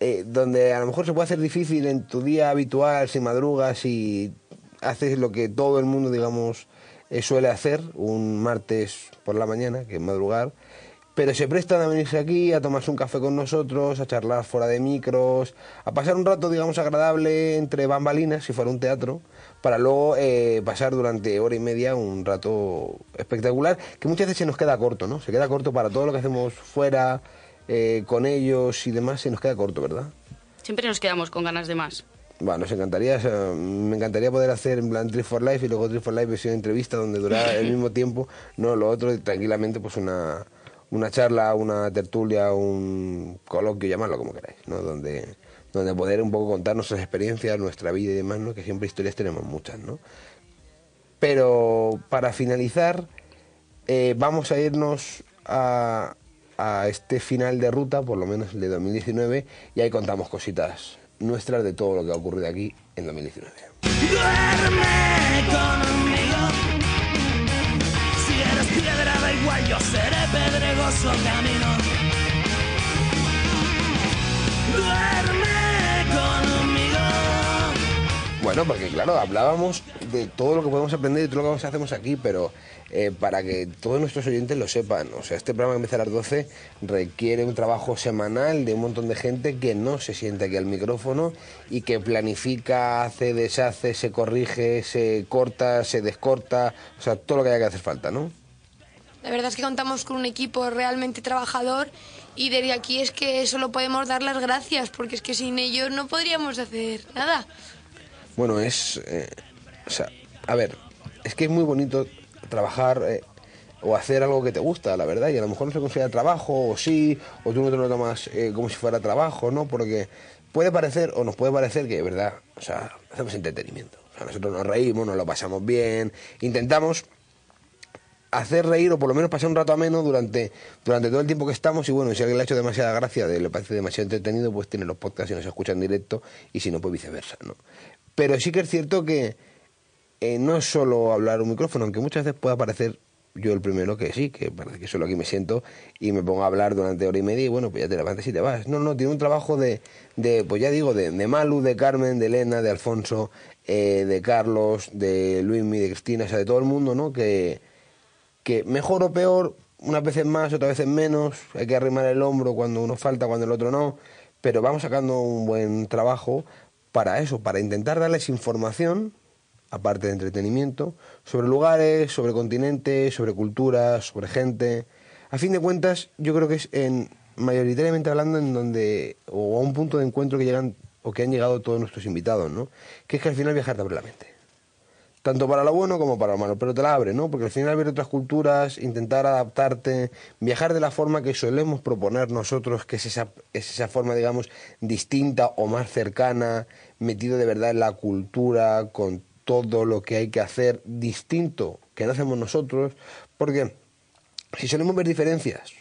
eh, donde a lo mejor se puede hacer difícil en tu día habitual, si madrugas y haces lo que todo el mundo, digamos, eh, suele hacer un martes por la mañana, que es madrugar, pero se prestan a venirse aquí, a tomarse un café con nosotros, a charlar fuera de micros, a pasar un rato, digamos, agradable entre bambalinas, si fuera un teatro, para luego eh, pasar durante hora y media un rato espectacular, que muchas veces se nos queda corto, ¿no? Se queda corto para todo lo que hacemos fuera, eh, con ellos y demás, se nos queda corto, ¿verdad? Siempre nos quedamos con ganas de más. Bueno, nos encantaría, o sea, me encantaría poder hacer en plan Trip for Life y luego Trip for Life versión entrevista donde durara el [LAUGHS] mismo tiempo. No, lo otro, tranquilamente, pues una, una charla, una tertulia, un coloquio, llamarlo como queráis, ¿no? Donde, donde poder un poco contar nuestras experiencias, nuestra vida y demás, ¿no? Que siempre historias tenemos muchas, ¿no? Pero para finalizar, eh, vamos a irnos a, a este final de ruta, por lo menos el de 2019, y ahí contamos cositas nuestras de todo lo que ha ocurrido aquí en 2019. Duerme conmigo. Si eres piedra da igual, yo seré pedregoso camino. Bueno, porque claro, hablábamos de todo lo que podemos aprender y todo lo que hacemos aquí, pero eh, para que todos nuestros oyentes lo sepan, o sea, este programa que empieza a las 12 requiere un trabajo semanal de un montón de gente que no se siente aquí al micrófono y que planifica, hace, deshace, se corrige, se corta, se descorta, o sea, todo lo que haya que hacer falta, ¿no? La verdad es que contamos con un equipo realmente trabajador y desde aquí es que solo podemos dar las gracias porque es que sin ellos no podríamos hacer nada. Bueno, es. eh, o sea, a ver, es que es muy bonito trabajar eh, o hacer algo que te gusta, la verdad, y a lo mejor no se considera trabajo, o sí, o tú no te lo tomas eh, como si fuera trabajo, ¿no? Porque puede parecer, o nos puede parecer que, de verdad, o sea, hacemos entretenimiento. O sea, nosotros nos reímos, nos lo pasamos bien, intentamos hacer reír o por lo menos pasar un rato ameno durante, durante todo el tiempo que estamos y bueno, si alguien le ha hecho demasiada gracia, le parece demasiado entretenido, pues tiene los podcasts y nos escucha en directo y si no, pues viceversa, ¿no? Pero sí que es cierto que eh, no es solo hablar un micrófono, aunque muchas veces pueda parecer yo el primero que sí, que parece que solo aquí me siento y me pongo a hablar durante hora y media y bueno, pues ya te levantas y te vas. No, no, tiene un trabajo de, de pues ya digo, de, de Malu, de Carmen, de Elena, de Alfonso, eh, de Carlos, de Luismi, de Cristina, o sea, de todo el mundo, ¿no? Que, que mejor o peor, unas veces más, otras veces menos, hay que arrimar el hombro cuando uno falta, cuando el otro no, pero vamos sacando un buen trabajo para eso, para intentar darles información, aparte de entretenimiento, sobre lugares, sobre continentes, sobre culturas, sobre gente. A fin de cuentas, yo creo que es en mayoritariamente hablando en donde, o a un punto de encuentro que llegan, o que han llegado todos nuestros invitados, ¿no? Que es que al final viajar te abre la mente tanto para lo bueno como para lo malo, pero te la abre, ¿no? Porque al final ver otras culturas, intentar adaptarte, viajar de la forma que solemos proponer nosotros, que es esa, es esa forma, digamos, distinta o más cercana, metido de verdad en la cultura, con todo lo que hay que hacer distinto que no hacemos nosotros, porque si solemos ver diferencias,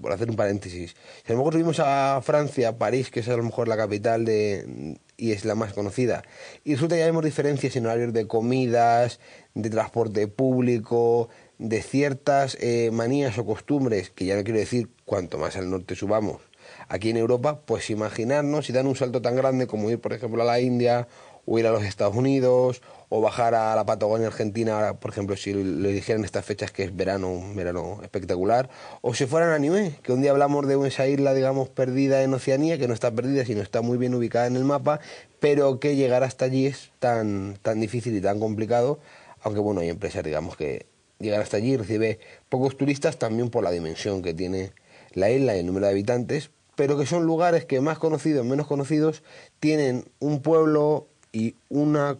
por hacer un paréntesis, si a lo mejor subimos a Francia, París, que es a lo mejor la capital de, y es la más conocida, y resulta que ya vemos diferencias en horarios de comidas, de transporte público, de ciertas eh, manías o costumbres, que ya no quiero decir cuanto más al norte subamos, aquí en Europa, pues imaginarnos si dan un salto tan grande como ir, por ejemplo, a la India o ir a los Estados Unidos, o bajar a la Patagonia Argentina, ahora, por ejemplo, si lo dijeran estas fechas que es verano, un verano espectacular, o si fueran a Niue, que un día hablamos de esa isla, digamos, perdida en Oceanía, que no está perdida, sino está muy bien ubicada en el mapa, pero que llegar hasta allí es tan, tan difícil y tan complicado, aunque bueno, hay empresas, digamos, que llegan hasta allí recibe pocos turistas también por la dimensión que tiene la isla y el número de habitantes, pero que son lugares que más conocidos, menos conocidos, tienen un pueblo y una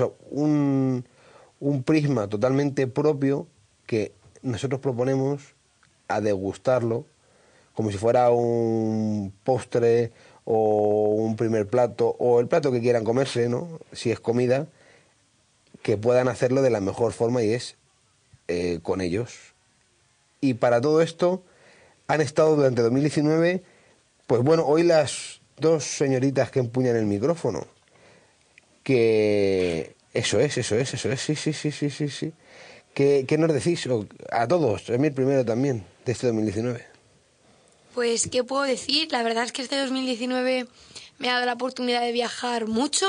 o un, un prisma totalmente propio que nosotros proponemos a degustarlo como si fuera un postre o un primer plato o el plato que quieran comerse, ¿no? Si es comida, que puedan hacerlo de la mejor forma y es eh, con ellos. Y para todo esto han estado durante 2019, pues bueno, hoy las dos señoritas que empuñan el micrófono, que eso es, eso es, eso es, sí, sí, sí, sí, sí, sí. ¿Qué, qué nos decís? O a todos, a mí el primero también, de este 2019. Pues, ¿qué puedo decir? La verdad es que este 2019 me ha dado la oportunidad de viajar mucho.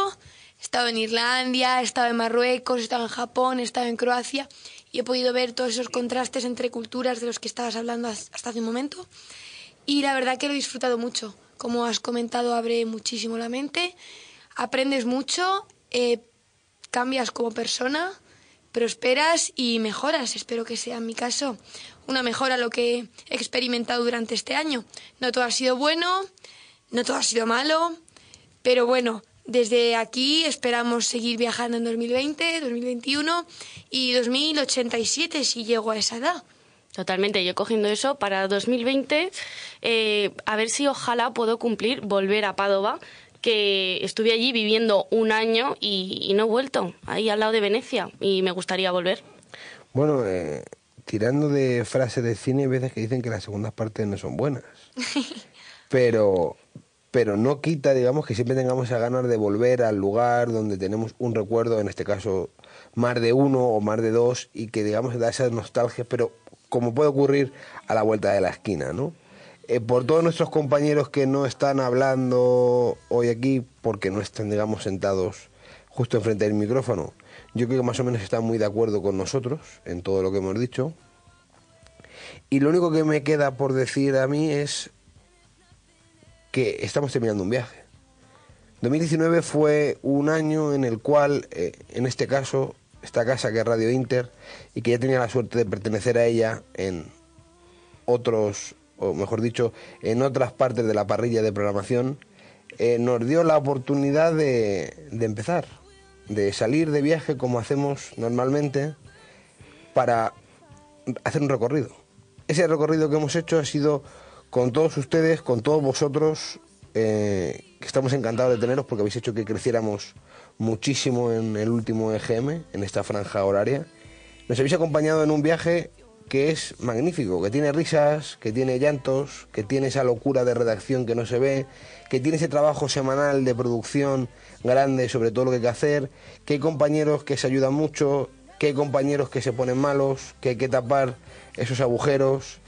He estado en Irlandia, he estado en Marruecos, he estado en Japón, he estado en Croacia y he podido ver todos esos contrastes entre culturas de los que estabas hablando hasta hace un momento. Y la verdad que lo he disfrutado mucho. Como has comentado, abre muchísimo la mente, aprendes mucho, eh, cambias como persona, prosperas y mejoras. Espero que sea en mi caso una mejora lo que he experimentado durante este año. No todo ha sido bueno, no todo ha sido malo, pero bueno, desde aquí esperamos seguir viajando en 2020, 2021 y 2087 si llego a esa edad. Totalmente, yo cogiendo eso para 2020, eh, a ver si ojalá puedo cumplir volver a Padova, que estuve allí viviendo un año y, y no he vuelto, ahí al lado de Venecia, y me gustaría volver. Bueno, eh, tirando de frases de cine, hay veces que dicen que las segundas partes no son buenas. [LAUGHS] pero, pero no quita, digamos, que siempre tengamos esa ganas de volver al lugar donde tenemos un recuerdo, en este caso más de uno o más de dos, y que, digamos, da esa nostalgia, pero como puede ocurrir a la vuelta de la esquina, ¿no? Eh, por todos nuestros compañeros que no están hablando hoy aquí, porque no están, digamos, sentados justo enfrente del micrófono, yo creo que más o menos están muy de acuerdo con nosotros en todo lo que hemos dicho. Y lo único que me queda por decir a mí es que estamos terminando un viaje. 2019 fue un año en el cual, eh, en este caso, esta casa que es Radio Inter y que ya tenía la suerte de pertenecer a ella en otros, o mejor dicho, en otras partes de la parrilla de programación, eh, nos dio la oportunidad de, empezar, de salir de viaje como hacemos normalmente para hacer un recorrido. Ese recorrido que hemos hecho ha sido con todos ustedes, con todos vosotros, eh, que estamos encantados de teneros porque habéis hecho que creciéramos muchísimo en el último EGM, en esta franja horaria. Nos habéis acompañado en un viaje que es magnífico, que tiene risas, que tiene llantos, que tiene esa locura de redacción que no se ve, que tiene ese trabajo semanal de producción grande sobre todo lo que hay que hacer, que hay compañeros que se ayudan mucho, que hay compañeros que se ponen malos, que hay que tapar esos agujeros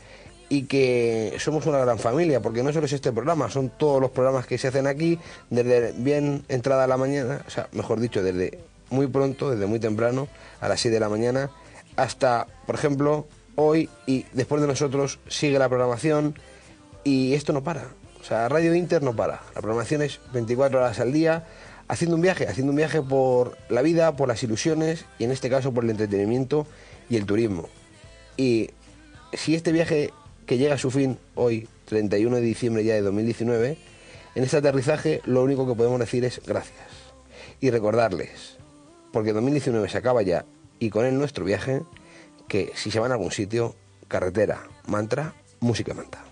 y que somos una gran familia, porque no solo es este programa, son todos los programas que se hacen aquí, desde bien entrada a la mañana, o sea, mejor dicho, desde muy pronto, desde muy temprano, a las 6 de la mañana, hasta, por ejemplo, hoy y después de nosotros sigue la programación y esto no para. O sea, Radio Inter no para. La programación es 24 horas al día, haciendo un viaje, haciendo un viaje por la vida, por las ilusiones y en este caso por el entretenimiento y el turismo. Y si este viaje que llega a su fin hoy, 31 de diciembre ya de 2019, en este aterrizaje lo único que podemos decir es gracias. Y recordarles, porque 2019 se acaba ya y con él nuestro viaje, que si se van a algún sitio, carretera, mantra, música manta.